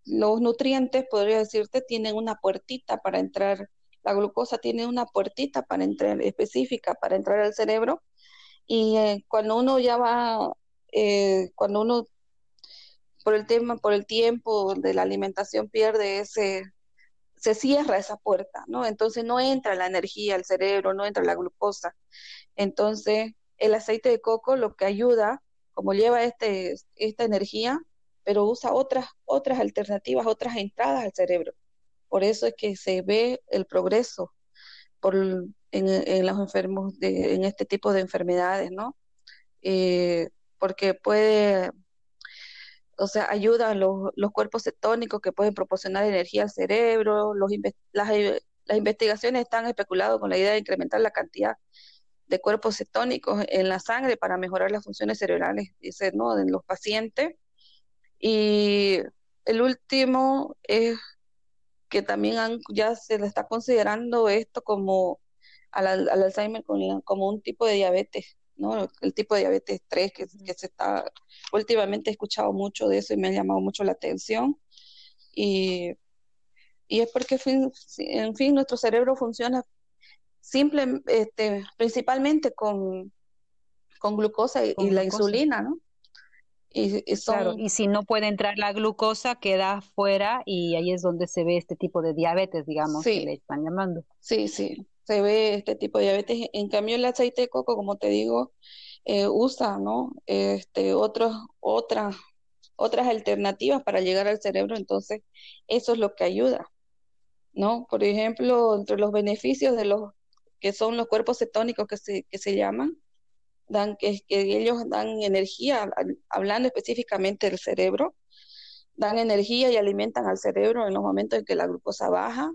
los nutrientes, podría decirte, tienen una puertita para entrar, la glucosa tiene una puertita para entrar específica para entrar al cerebro. Y eh, cuando uno ya va, cuando uno por el tema, por el tiempo de la alimentación pierde ese, se cierra esa puerta, ¿no? Entonces no entra la energía al cerebro, no entra la glucosa. Entonces el aceite de coco lo que ayuda, como lleva este, esta energía, pero usa otras, otras alternativas, otras entradas al cerebro. Por eso es que se ve el progreso en, los enfermos, de, en este tipo de enfermedades, ¿no? Eh, porque puede o sea, ayudan los, los cuerpos cetónicos que pueden proporcionar energía al cerebro. Los, las, eh, las investigaciones están especuladas con la idea de incrementar la cantidad de cuerpos cetónicos en la sangre para mejorar las funciones cerebrales, dice, ¿no? En los pacientes. Y el último es que también ya se le está considerando esto como al, al Alzheimer como un tipo de diabetes ¿no? El tipo de diabetes 3 que, se está, últimamente he escuchado mucho de eso y me ha llamado mucho la atención. Y, es porque, en fin, nuestro cerebro funciona simple, este, principalmente con, con glucosa y, la insulina, ¿no? Y, Claro, y si no puede entrar la glucosa, queda fuera y ahí es donde se ve este tipo de diabetes, digamos, que le están llamando. Sí, sí se ve este tipo de diabetes. En cambio, el aceite de coco, como te digo, eh, usa ¿no? este, otros, otras, otras alternativas para llegar al cerebro, entonces eso es lo que ayuda. ¿no? Por ejemplo, entre los beneficios de los que son los cuerpos cetónicos que se, que se llaman, dan que, que ellos dan energía, hablando específicamente del cerebro, dan energía y alimentan al cerebro en los momentos en que la glucosa baja,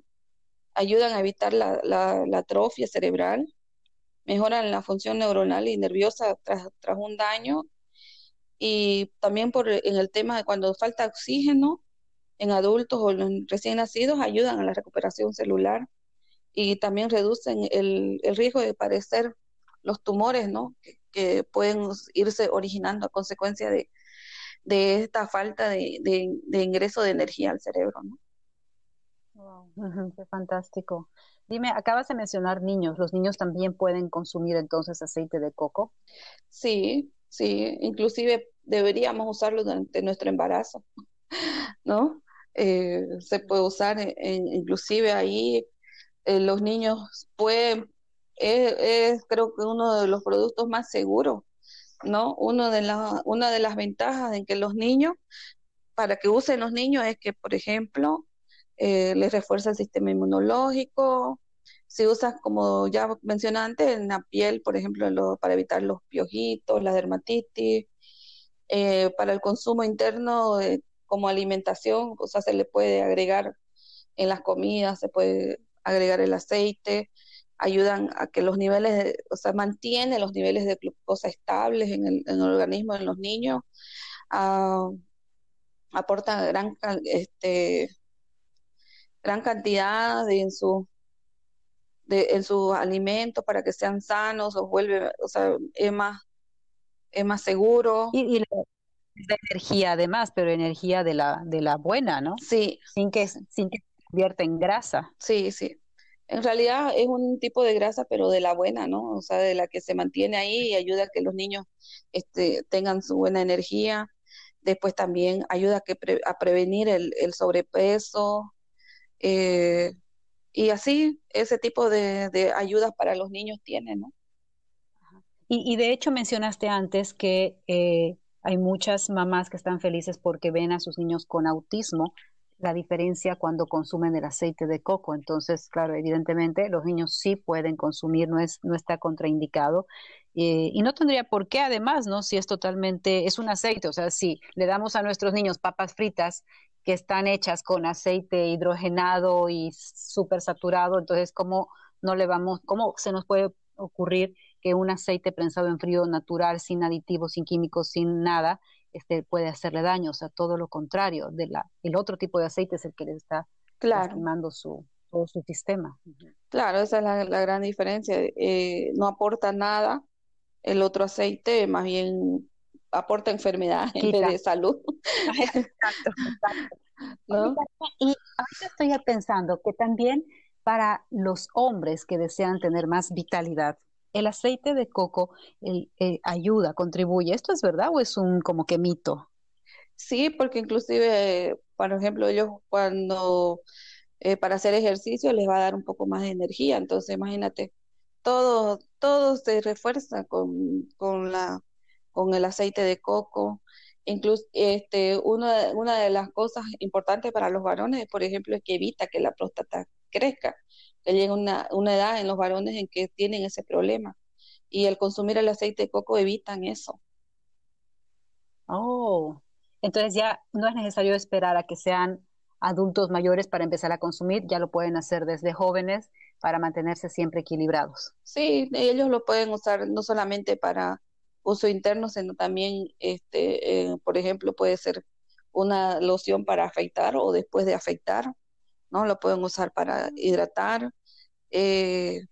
ayudan a evitar la, la, atrofia cerebral, mejoran la función neuronal y nerviosa tras, tras un daño y también por en el tema de cuando falta oxígeno en adultos o recién nacidos ayudan a la recuperación celular y también reducen el, el riesgo de padecer los tumores, ¿no? Que, que, pueden irse originando a consecuencia de, de esta falta de, de, de ingreso de energía al cerebro, ¿no? qué fantástico. Dime, acabas de mencionar niños. ¿Los niños también pueden consumir entonces aceite de coco? Sí, sí. Inclusive deberíamos usarlo durante nuestro embarazo, ¿no? Eh, se puede usar, inclusive ahí eh, los niños pueden, es, creo que uno de los productos más seguros, ¿no? Uno de la, una de las ventajas en que los niños, para que usen los niños es que, por ejemplo, eh, les refuerza el sistema inmunológico. Se usa, como ya mencioné antes, en la piel, por ejemplo, para evitar los piojitos, la dermatitis. Eh, para el consumo interno, eh, como alimentación, o sea, se le puede agregar en las comidas, se puede agregar el aceite. Ayudan a que los niveles, o sea, mantiene los niveles de glucosa estables en el, en el organismo de los niños, uh, aportan gran, este, gran cantidad de, en su de, en sus alimentos para que sean sanos, o vuelve, o sea, es más, es más seguro. Y, la, energía además, pero energía de la, de la buena, ¿no? Sí. Sin que, sin que se convierta en grasa. Sí, sí. En realidad es un tipo de grasa, pero de la buena, ¿no? O sea, de la que se mantiene ahí y ayuda a que los niños este, tengan su buena energía. Después también ayuda a, que a prevenir el, sobrepeso. Eh, y así, ese tipo de, de, ayudas para los niños tiene, ¿no? Y, y de hecho mencionaste antes que eh, hay muchas mamás que están felices porque ven a sus niños con autismo la diferencia cuando consumen el aceite de coco. Entonces, claro, evidentemente los niños sí pueden consumir, no, es, no está contraindicado. Eh, y no tendría por qué, además, ¿no? Si es totalmente, es un aceite, o sea, si le damos a nuestros niños papas fritas que están hechas con aceite hidrogenado y súper saturado, entonces, ¿cómo no le vamos, cómo se nos puede ocurrir que un aceite prensado en frío natural, sin aditivos, sin químicos, sin nada, este, puede hacerle daño, o sea, todo lo contrario, de la, el otro tipo de aceite es el que le está claro. su, todo su sistema. Claro, esa es la, la gran diferencia. Eh, no aporta nada el otro aceite, más bien aporta enfermedad en vez de salud. exacto, exacto. ¿No? Y ahorita estoy pensando que también para los hombres que desean tener más vitalidad, el aceite de coco el ayuda, contribuye. ¿Esto es verdad o es un como que mito? Sí, porque inclusive, por ejemplo, ellos cuando eh, para hacer ejercicio les va a dar un poco más de energía. Entonces, imagínate, todo, todo se refuerza con, con, la, con el aceite de coco. Incluso este, una, una de las cosas importantes para los varones, por ejemplo, es que evita que la próstata crezca llega una, una edad en los varones en que tienen ese problema. Y el consumir el aceite de coco evitan eso. Oh, entonces ya no es necesario esperar a que sean adultos mayores para empezar a consumir, ya lo pueden hacer desde jóvenes para mantenerse siempre equilibrados. Sí, ellos lo pueden usar no solamente para uso interno, sino también, este, eh, por ejemplo, puede ser una loción para afeitar o después de afeitar ¿no? Lo pueden usar para hidratar. Eh,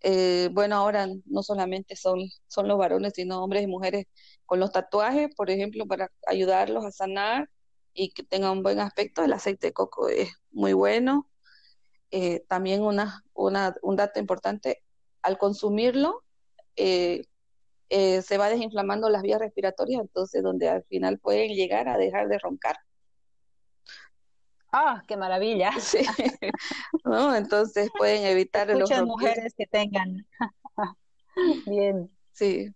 eh, bueno, ahora no solamente son, son los varones, sino hombres y mujeres con los tatuajes, por ejemplo, para ayudarlos a sanar y que tengan un buen aspecto. El aceite de coco es muy bueno. Eh, también una, una, un dato importante, al consumirlo, se va desinflamando las vías respiratorias, entonces donde al final pueden llegar a dejar de roncar. Ah, qué maravilla. Sí. ¿No? Entonces pueden evitar Muchas los mujeres que tengan. Bien. Sí.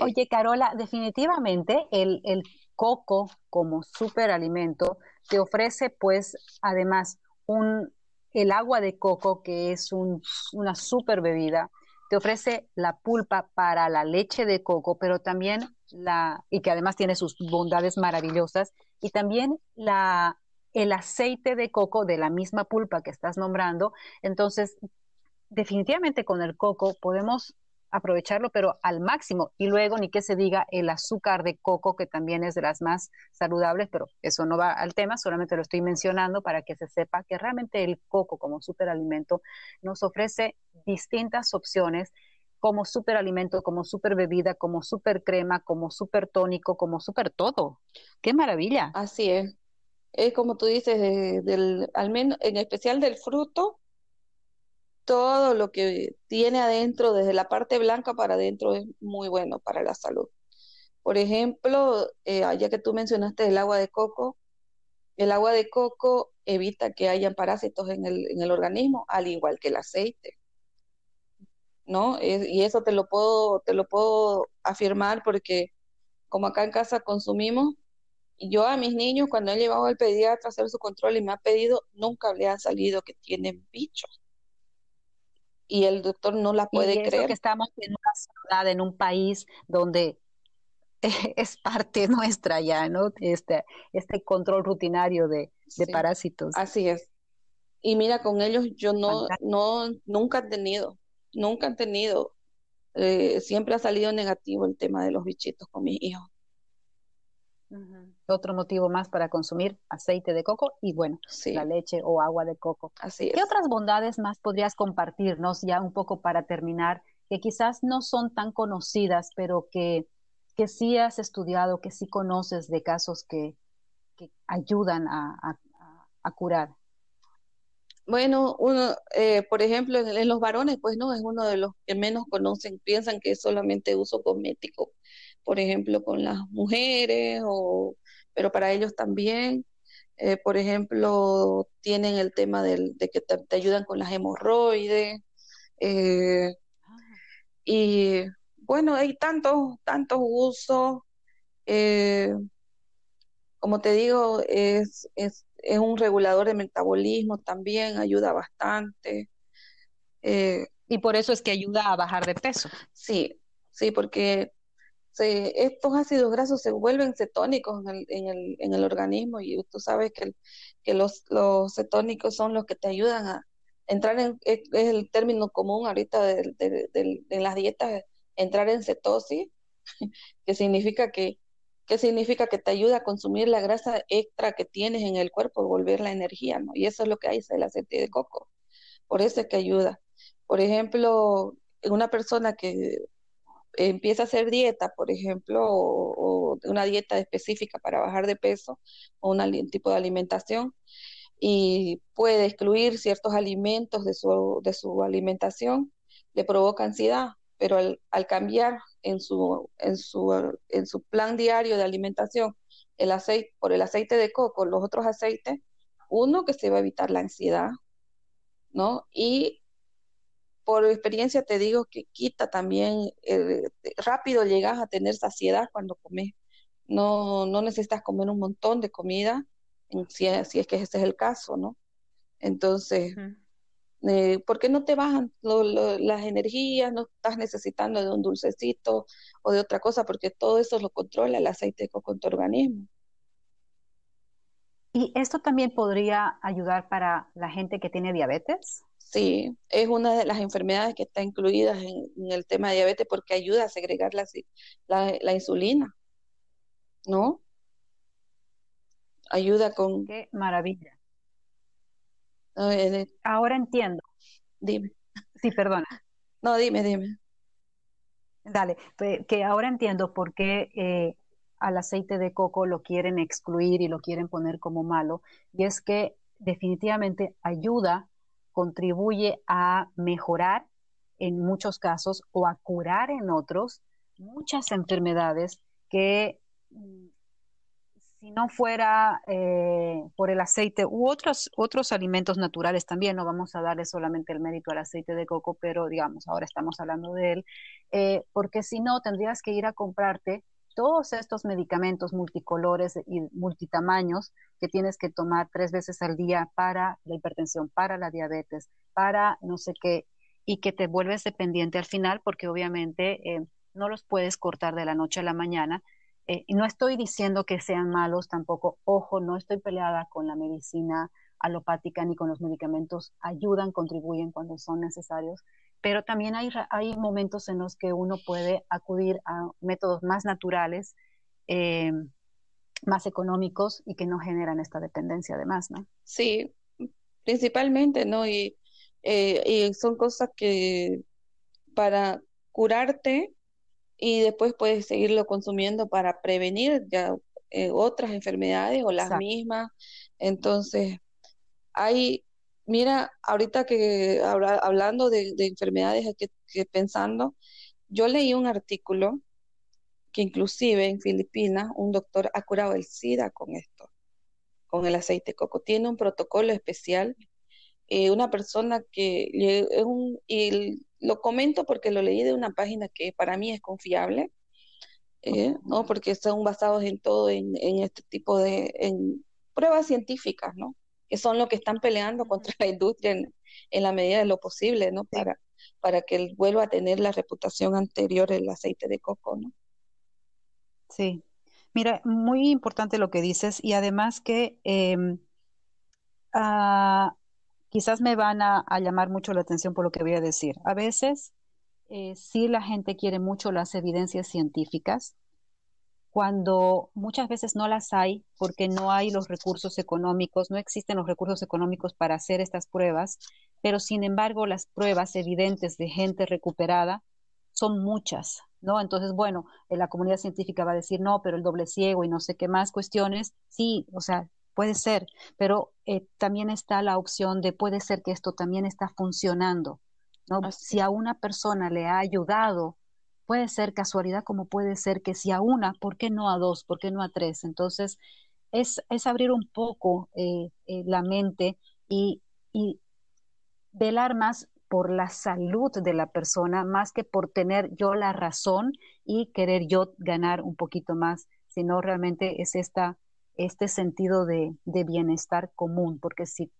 Oye, Carola, definitivamente el, el coco como superalimento te ofrece pues además un, el agua de coco que es un, una super bebida, te ofrece la pulpa para la leche de coco, pero también la, y que además tiene sus bondades maravillosas, y también la el aceite de coco de la misma pulpa que estás nombrando. Entonces, definitivamente con el coco podemos aprovecharlo, pero al máximo. Y luego, ni que se diga el azúcar de coco, que también es de las más saludables, pero eso no va al tema, solamente lo estoy mencionando para que se sepa que realmente el coco como superalimento nos ofrece distintas opciones como superalimento, como super bebida, como super crema, como super tónico, como super todo. ¡Qué maravilla! Así es es como tú dices, del, al menos en especial del fruto, todo lo que tiene adentro, desde la parte blanca para adentro, es muy bueno para la salud. Por ejemplo, eh, ya que tú mencionaste el agua de coco, el agua de coco evita que hayan parásitos en el, en el organismo, al igual que el aceite. ¿No? y eso te lo puedo, te lo puedo afirmar porque como acá en casa consumimos, yo a mis niños, cuando he llevado al pediatra a hacer su control y me ha pedido, nunca le ha salido que tienen bichos. Y el doctor no la puede y creer. que estamos en una ciudad, en un país donde es parte nuestra ya, ¿no? Este, este control rutinario de, de parásitos. Así es. y mira, con ellos yo no, no, nunca han tenido, nunca han tenido, eh, siempre ha salido negativo el tema de los bichitos con mis hijos. Otro motivo más para consumir aceite de coco y bueno, la leche o agua de coco. Así ¿Qué otras bondades más podrías compartirnos ya un poco para terminar, que quizás no son tan conocidas, pero que, que sí has estudiado, que sí conoces de casos que, que ayudan a, a, curar? Bueno, uno, eh, por ejemplo, en, los varones, pues no, es uno de los que menos conocen, piensan que es solamente uso cosmético, por ejemplo, con las mujeres, o, pero para ellos también. Eh, por ejemplo, tienen el tema del, de que te, ayudan con las hemorroides. Eh, y bueno, hay tantos, tantos usos. Eh, como te digo, es, es, es, un regulador de metabolismo también, ayuda bastante. y por eso es que ayuda a bajar de peso. Sí, sí, porque estos ácidos grasos se vuelven cetónicos en el, en el, en el organismo y tú sabes que, que los, los cetónicos son los que te ayudan a entrar en, es, el término común ahorita de, en las dietas, entrar en cetosis, que significa que, que significa que te ayuda a consumir la grasa extra que tienes en el cuerpo, volver la energía, ¿no? Y eso es lo que hace el aceite de coco. Por eso es que ayuda. Por ejemplo, una persona que empieza a hacer dieta, por ejemplo, o, una dieta específica para bajar de peso o un tipo de alimentación y puede excluir ciertos alimentos de su, de su alimentación, le provoca ansiedad, pero al, cambiar en su, en, su, en su plan diario de alimentación el aceite, por el aceite de coco, los otros aceites, uno que se va a evitar la ansiedad, ¿no? Y por experiencia te digo que quita también, eh, rápido llegas a tener saciedad cuando comes. No, no necesitas comer un montón de comida, si, si es que ese es el caso, ¿no? Entonces, eh, ¿por qué no te bajan las energías? No estás necesitando de un dulcecito o de otra cosa, porque todo eso lo controla el aceite de coco en tu organismo. ¿Y esto también podría ayudar para la gente que tiene diabetes? Sí, es una de las enfermedades que está incluida en, el tema de diabetes porque ayuda a segregar la, la, insulina, ¿no? Ayuda con... Qué maravilla. Ahora entiendo. Dime. Sí, perdona. No, dime, dime. Dale, que ahora entiendo por qué eh, al aceite de coco lo quieren excluir y lo quieren poner como malo, y es que definitivamente ayuda contribuye a mejorar en muchos casos o a curar en otros muchas enfermedades que mm, si no fuera eh, por el aceite u otros, otros alimentos naturales también, no vamos a darle solamente el mérito al aceite de coco, pero digamos, ahora estamos hablando de él, eh, porque si no, tendrías que ir a comprarte todos estos medicamentos multicolores y multitamaños que tienes que tomar tres veces al día para la hipertensión, para la diabetes, para no sé qué, y que te vuelves dependiente al final porque obviamente eh, no los puedes cortar de la noche a la mañana. Eh, y no estoy diciendo que sean malos tampoco, ojo, no estoy peleada con la medicina alopática ni con los medicamentos, ayudan, contribuyen cuando son necesarios, pero también hay, hay momentos en los que uno puede acudir a métodos más naturales, eh, más económicos y que no generan esta dependencia además, ¿no? Sí, principalmente, ¿no? Y, eh, y son cosas que para curarte y después puedes seguirlo consumiendo para prevenir ya eh, otras enfermedades o las mismas. Entonces, hay Mira, ahorita que hablando de, enfermedades que, pensando, yo leí un artículo que inclusive en Filipinas un doctor ha curado el SIDA con esto, con el aceite de coco. Tiene un protocolo especial. Eh, una persona que es un, y lo comento porque lo leí de una página que para mí es confiable, eh, ¿no? porque son basados en todo en, en este tipo de en pruebas científicas, ¿no? Que son los que están peleando contra la industria en, la medida de lo posible, ¿no? Para, para que vuelva a tener la reputación anterior el aceite de coco, ¿no? Sí. Mira, muy importante lo que dices y además que em, ah, quizás me van a, llamar mucho la atención por lo que voy a decir. A veces eh, sí la gente quiere mucho las evidencias científicas, cuando muchas veces no las hay porque no hay los recursos económicos, no existen los recursos económicos para hacer estas pruebas, pero sin embargo las pruebas evidentes de gente recuperada son muchas, ¿no? Entonces, bueno, eh, la comunidad científica va a decir, no, pero el doble ciego y no sé qué más cuestiones, sí, o sea, puede ser, pero eh, también está la opción de puede ser que esto también está funcionando, ¿no? Si a una persona le ha ayudado, puede ser casualidad como puede ser que si a una, ¿por qué no a dos? ¿Por qué no a tres? Entonces, es, es abrir un poco eh, eh, la mente y, y velar más por la salud de la persona más que por tener yo la razón y querer yo ganar un poquito más, sino realmente es esta este sentido de, bienestar común, porque si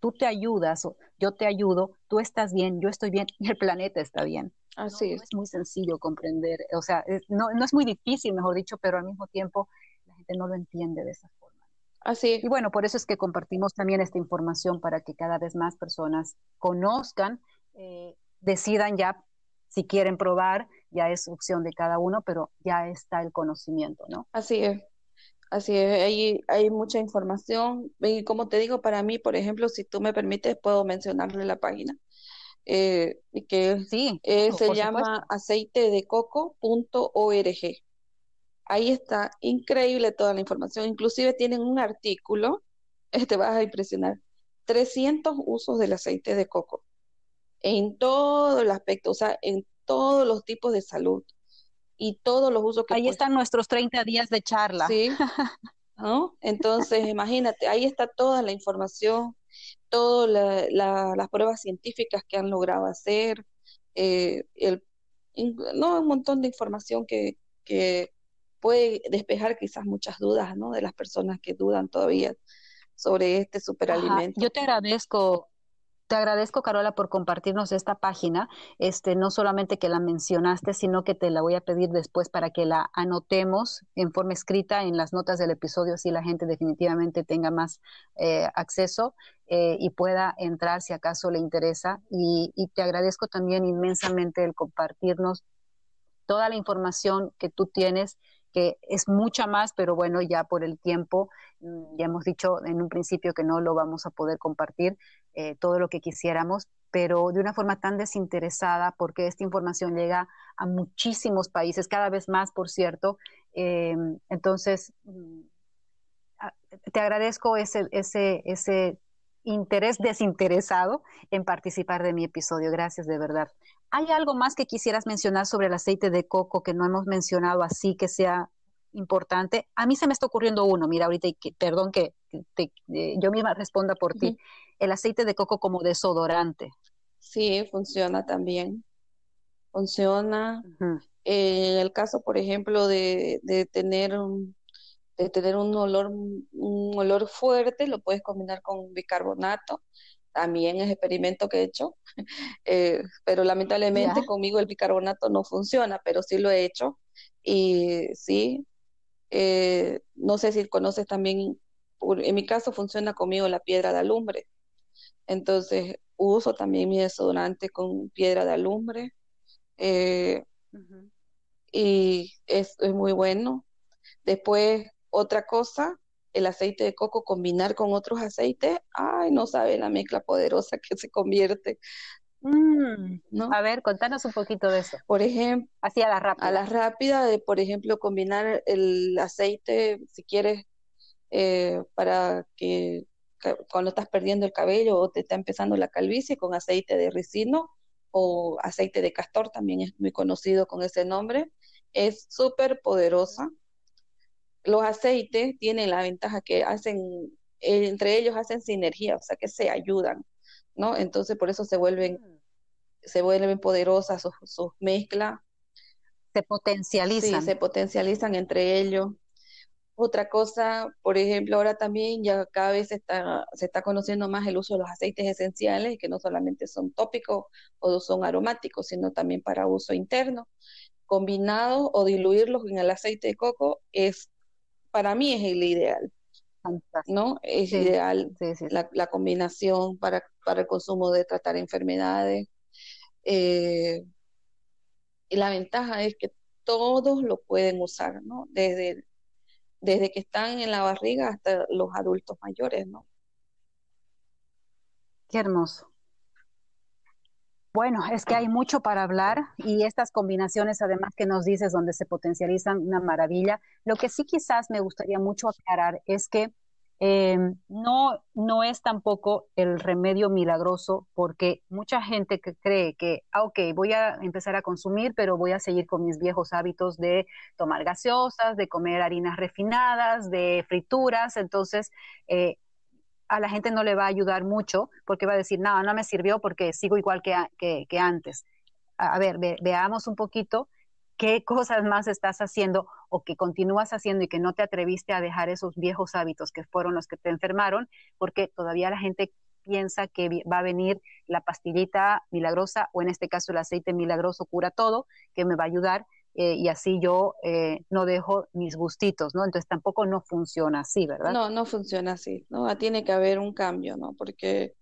tú te ayudas, o yo te ayudo, tú estás bien, yo estoy bien y el planeta está bien. Así es. es muy sencillo comprender, o sea, no, no es muy difícil, mejor dicho, pero al mismo tiempo la gente no lo entiende de esa forma. Así es. Y bueno, por eso es que compartimos también esta información para que cada vez más personas conozcan, eh, decidan ya si quieren probar, ya es opción de cada uno, pero ya está el conocimiento, ¿no? Así es. Así es, hay, hay mucha información. Y como te digo, para mí, por ejemplo, si tú me permites, puedo mencionarle la página. Eh, que sí, eh, se llama aceitedecoco.org. Ahí está, increíble toda la información. Inclusive tienen un artículo, te vas a impresionar, 300 usos del aceite de coco en todo el aspecto, o sea, en todos los tipos de salud y todos los usos que... Ahí están nuestros 30 días de charla. Sí, ¿no? Entonces, imagínate, ahí está toda la información, todas las pruebas científicas que han logrado hacer, eh, el, no, un montón de información que, que puede despejar quizás muchas dudas, ¿no? De las personas que dudan todavía sobre este superalimento. Yo te agradezco, te agradezco, Carola, por compartirnos esta página. Este, no solamente que la mencionaste, sino que te la voy a pedir después para que la anotemos en forma escrita en las notas del episodio, así la gente definitivamente tenga más eh, acceso eh, y pueda entrar si acaso le interesa. Y, y te agradezco también inmensamente el compartirnos toda la información que tú tienes que es mucha más, pero bueno, ya por el tiempo, mm, ya hemos dicho en un principio que no lo vamos a poder compartir eh, todo lo que quisiéramos, pero de una forma tan desinteresada, porque esta información llega a muchísimos países, cada vez más, por cierto. Eh, entonces, mm, te agradezco ese, ese, ese interés desinteresado en participar de mi episodio. Gracias, de verdad. ¿Hay algo más que quisieras mencionar sobre el aceite de coco que no hemos mencionado así que sea importante? A mí se me está ocurriendo uno, mira, ahorita, y perdón que eh, yo misma responda por ti, el aceite de coco como desodorante. Sí, funciona también. Funciona. en el caso, por ejemplo, de, de tener un, de tener un olor, un olor fuerte, lo puedes combinar con bicarbonato. También es experimento que he hecho, eh, pero lamentablemente conmigo el bicarbonato no funciona, pero sí lo he hecho. Y sí, eh, no sé si conoces también, en mi caso funciona conmigo la piedra de alumbre, entonces uso también mi desodorante con piedra de alumbre eh, y es, es muy bueno. Después, otra cosa el aceite de coco combinar con otros aceites, ay, no sabe la mezcla poderosa que se convierte. Mm, ¿no? A ver, contanos un poquito de eso. Por ejemplo, así a la rápida. A la rápida, de, por ejemplo, combinar el aceite, si quieres, eh, para que cuando estás perdiendo el cabello o te está empezando la calvicie, con aceite de ricino o aceite de castor, también es muy conocido con ese nombre. Es súper poderosa los aceites tienen la ventaja que hacen, eh, entre ellos hacen sinergia, o sea que se ayudan, ¿no? Entonces por eso se vuelven, mm. se vuelven poderosas sus, mezclas. Se potencializan. Sí, se potencializan entre ellos. Otra cosa, por ejemplo, ahora también ya cada vez se está, se está conociendo más el uso de los aceites esenciales, que no solamente son tópicos o son aromáticos, sino también para uso interno. Combinado o diluirlos en el aceite de coco es para mí es el ideal. ¿no? Es ideal la, combinación para, para el consumo de tratar enfermedades. Eh, y la ventaja es que todos lo pueden usar, ¿no? Desde, desde que están en la barriga hasta los adultos mayores, ¿no? Qué hermoso. Bueno, es que hay mucho para hablar y estas combinaciones, además que nos dices, donde se potencializan, una maravilla. Lo que sí quizás me gustaría mucho aclarar es que eh, no, no es tampoco el remedio milagroso, porque mucha gente que cree que, ah, ok, voy a empezar a consumir, pero voy a seguir con mis viejos hábitos de tomar gaseosas, de comer harinas refinadas, de frituras, entonces eh, a la gente no le va a ayudar mucho porque va a decir, no, no me sirvió porque sigo igual que, que, antes. A, ver, veamos un poquito qué cosas más estás haciendo o que continúas haciendo y que no te atreviste a dejar esos viejos hábitos que fueron los que te enfermaron, porque todavía la gente piensa que va a venir la pastillita milagrosa o en este caso el aceite milagroso cura todo, que me va a ayudar eh, y así yo eh, no dejo mis gustitos, ¿no? Entonces tampoco no funciona así, ¿verdad? No, no funciona así, ¿no? Ah, tiene que haber un cambio, ¿no? Porque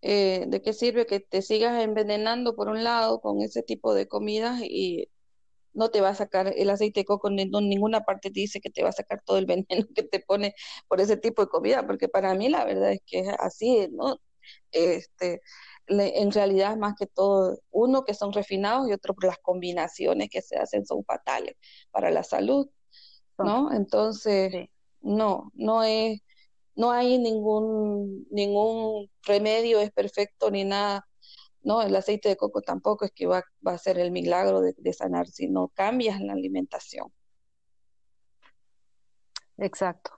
eh, ¿de qué sirve que te sigas envenenando por un lado con ese tipo de comidas y no te va a sacar el aceite de coco, en ninguna parte te dice que te va a sacar todo el veneno que te pone por ese tipo de comida, porque para mí la verdad es que es así, ¿no? Este, en realidad más que todo, uno que son refinados y otro por las combinaciones que se hacen son fatales para la salud, ¿no? Entonces, no, no es, no hay ningún, ningún remedio es perfecto ni nada, ¿no? El aceite de coco tampoco es que va, va a ser el milagro de, de sanar, sino cambias la alimentación. Exacto.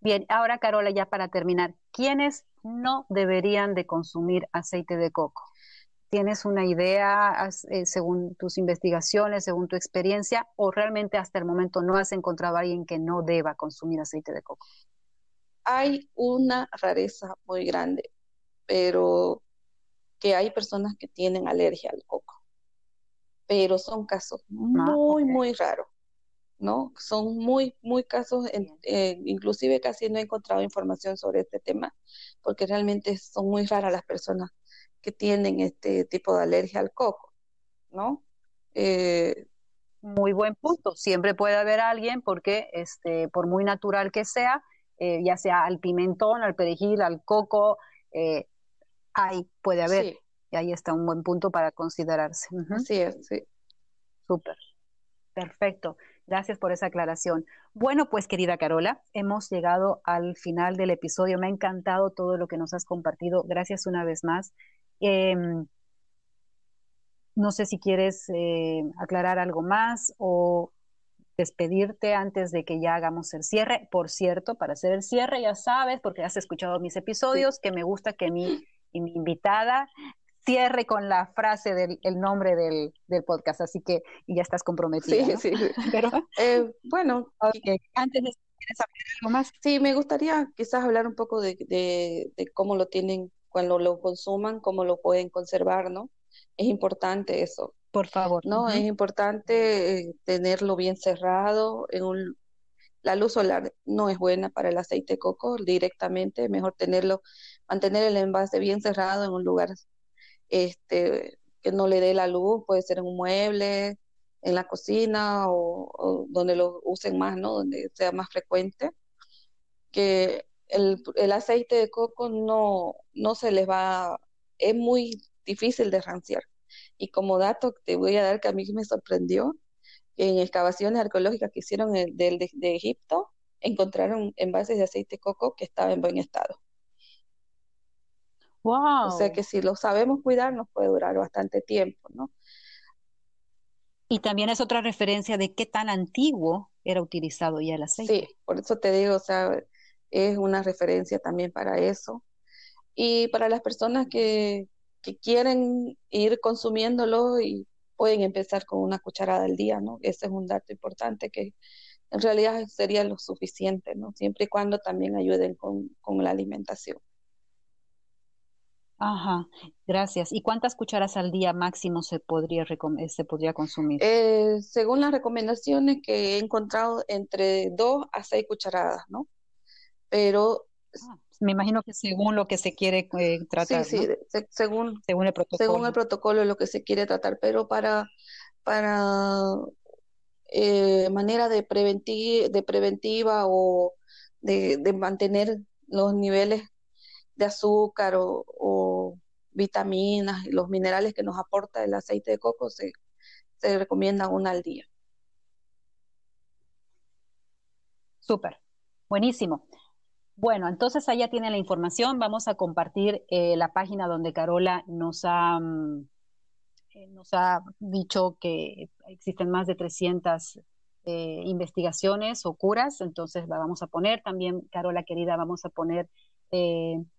Bien, ahora Carola, ya para terminar, ¿quiénes no deberían de consumir aceite de coco? ¿Tienes una idea eh, según tus investigaciones, según tu experiencia, o realmente hasta el momento no has encontrado a alguien que no deba consumir aceite de coco? Hay una rareza muy grande, pero que hay personas que tienen alergia al coco, pero son casos ah, muy, muy raros. ¿no? Son muy, muy casos, eh, inclusive casi no he encontrado información sobre este tema, porque realmente son muy raras las personas que tienen este tipo de alergia al coco, ¿no? Eh, muy buen punto. Siempre puede haber alguien, porque este, por muy natural que sea, eh, ya sea al pimentón, al perejil, al coco, ahí puede haber. Y ahí está un buen punto para considerarse. Así es, sí. Súper. Perfecto. Gracias por esa aclaración. Bueno, pues querida Carola, hemos llegado al final del episodio. Me ha encantado todo lo que nos has compartido. Gracias una vez más. Em, no sé si quieres eh, aclarar algo más o despedirte antes de que ya hagamos el cierre. Por cierto, para hacer el cierre, ya sabes, porque has escuchado mis episodios, que me gusta que mi, mi invitada cierre con la frase del el nombre del, del, podcast, así que y ya estás comprometida. Sí, sí. Pero, eh, bueno, antes de ¿quieres hablar algo más? Sí, me gustaría quizás hablar un poco de, de, cómo lo tienen cuando lo consuman, cómo lo pueden conservar, ¿no? Es importante eso. Por favor. No, es importante eh, tenerlo bien cerrado en un la luz solar no es buena para el aceite de coco directamente, mejor tenerlo, mantener el envase bien cerrado en un lugar este, que no le dé la luz, puede ser en un mueble, en la cocina o, donde lo usen más, ¿no? Donde sea más frecuente. Que el, el, aceite de coco no, no se les va, es muy difícil de ranciar. Y como dato te voy a dar que a mí me sorprendió, en excavaciones arqueológicas que hicieron de, de Egipto, encontraron envases de aceite de coco que estaban en buen estado. Wow. O sea que si lo sabemos cuidar nos puede durar bastante tiempo, ¿no? Y también es otra referencia de qué tan antiguo era utilizado ya el aceite. Sí, por eso te digo, o sea, es una referencia también para eso. Y para las personas que, que quieren ir consumiéndolo y pueden empezar con una cucharada al día, ¿no? Ese es un dato importante que en realidad sería lo suficiente, ¿no? Siempre y cuando también ayuden con, con la alimentación. Ajá, gracias. ¿Y cuántas cucharas al día máximo se podría, se podría consumir? Eh, según las recomendaciones que he encontrado, entre dos a seis cucharadas, ¿no? pero... Ah, me imagino que según lo que se quiere eh, tratar. Sí, sí, según, según el protocolo. Según el protocolo lo que se quiere tratar, pero para, para eh, manera de, de preventiva o de, de, mantener los niveles de azúcar o, vitaminas y los minerales que nos aporta el aceite de coco, se, se recomienda una al día. Súper, buenísimo. Bueno, entonces allá tienen la información. Vamos a compartir eh, la página donde Carola nos ha, mm, eh, nos ha dicho que existen más de 300 eh, investigaciones o curas. Entonces la vamos a poner también, Carola querida, vamos a poner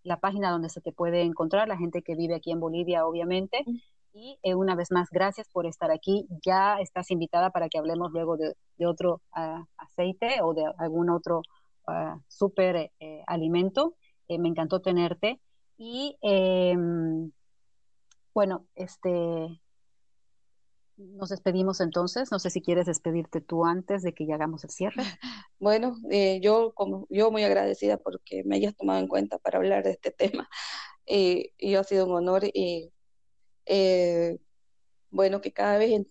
la página donde se te puede encontrar, la gente que vive aquí en Bolivia, obviamente. Y una vez más, gracias por estar aquí. Ya estás invitada para que hablemos luego de, otro ah, aceite o de algún otro uh, súper eh, alimento. Eh, me encantó tenerte. Y em, bueno, este, nos despedimos entonces. No sé si quieres despedirte tú antes de que ya hagamos el cierre. Bueno, eh, yo como yo muy agradecida porque me hayas tomado en cuenta para hablar de este tema. y ha sido un honor y bueno que cada vez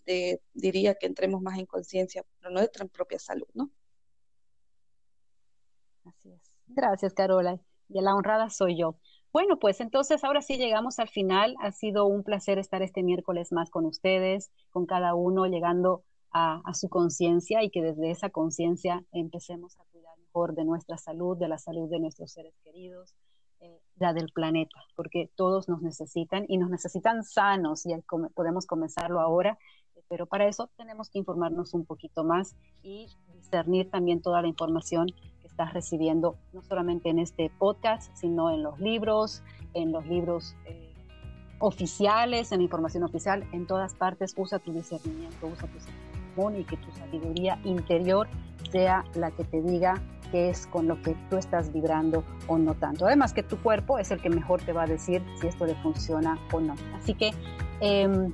diría que entremos más en conciencia por nuestra propia salud, ¿no? Así es. Gracias, Carola. Y la honrada soy yo. Bueno, pues entonces ahora sí llegamos al final. Ha sido un placer estar este miércoles más con ustedes, con cada uno llegando a, su conciencia y que desde esa conciencia empecemos a cuidar mejor de nuestra salud, de la salud de nuestros seres queridos, eh, la del planeta, porque todos nos necesitan y nos necesitan sanos y podemos comenzarlo ahora, pero para eso tenemos que informarnos un poquito más y discernir también toda la información estás recibiendo, no solamente en este podcast, sino en los libros, en los libros eh, oficiales, en información oficial, en todas partes. Usa tu discernimiento, usa tu sentido y que tu sabiduría interior sea la que te diga qué es con lo que tú estás vibrando o no tanto. Además que tu cuerpo es el que mejor te va a decir si esto le funciona o no. Así que em,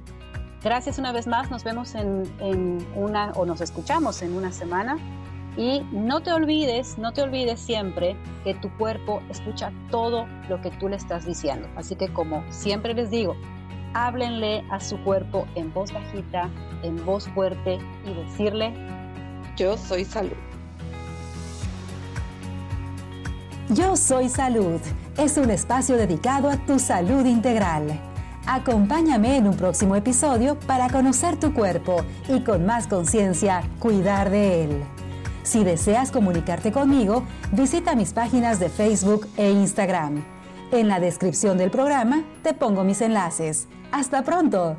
gracias una vez más, nos vemos en, en una o nos escuchamos en una semana y no te olvides, no te olvides siempre que tu cuerpo escucha todo lo que tú le estás diciendo. Así que como siempre les digo, háblenle a su cuerpo en voz bajita, en voz fuerte y decirle, yo soy salud. Yo soy salud. Es un espacio dedicado a tu salud integral. Acompáñame en un próximo episodio para conocer tu cuerpo y con más conciencia cuidar de él. Si deseas comunicarte conmigo, visita mis páginas de Facebook e Instagram. En la descripción del programa te pongo mis enlaces. ¡Hasta pronto!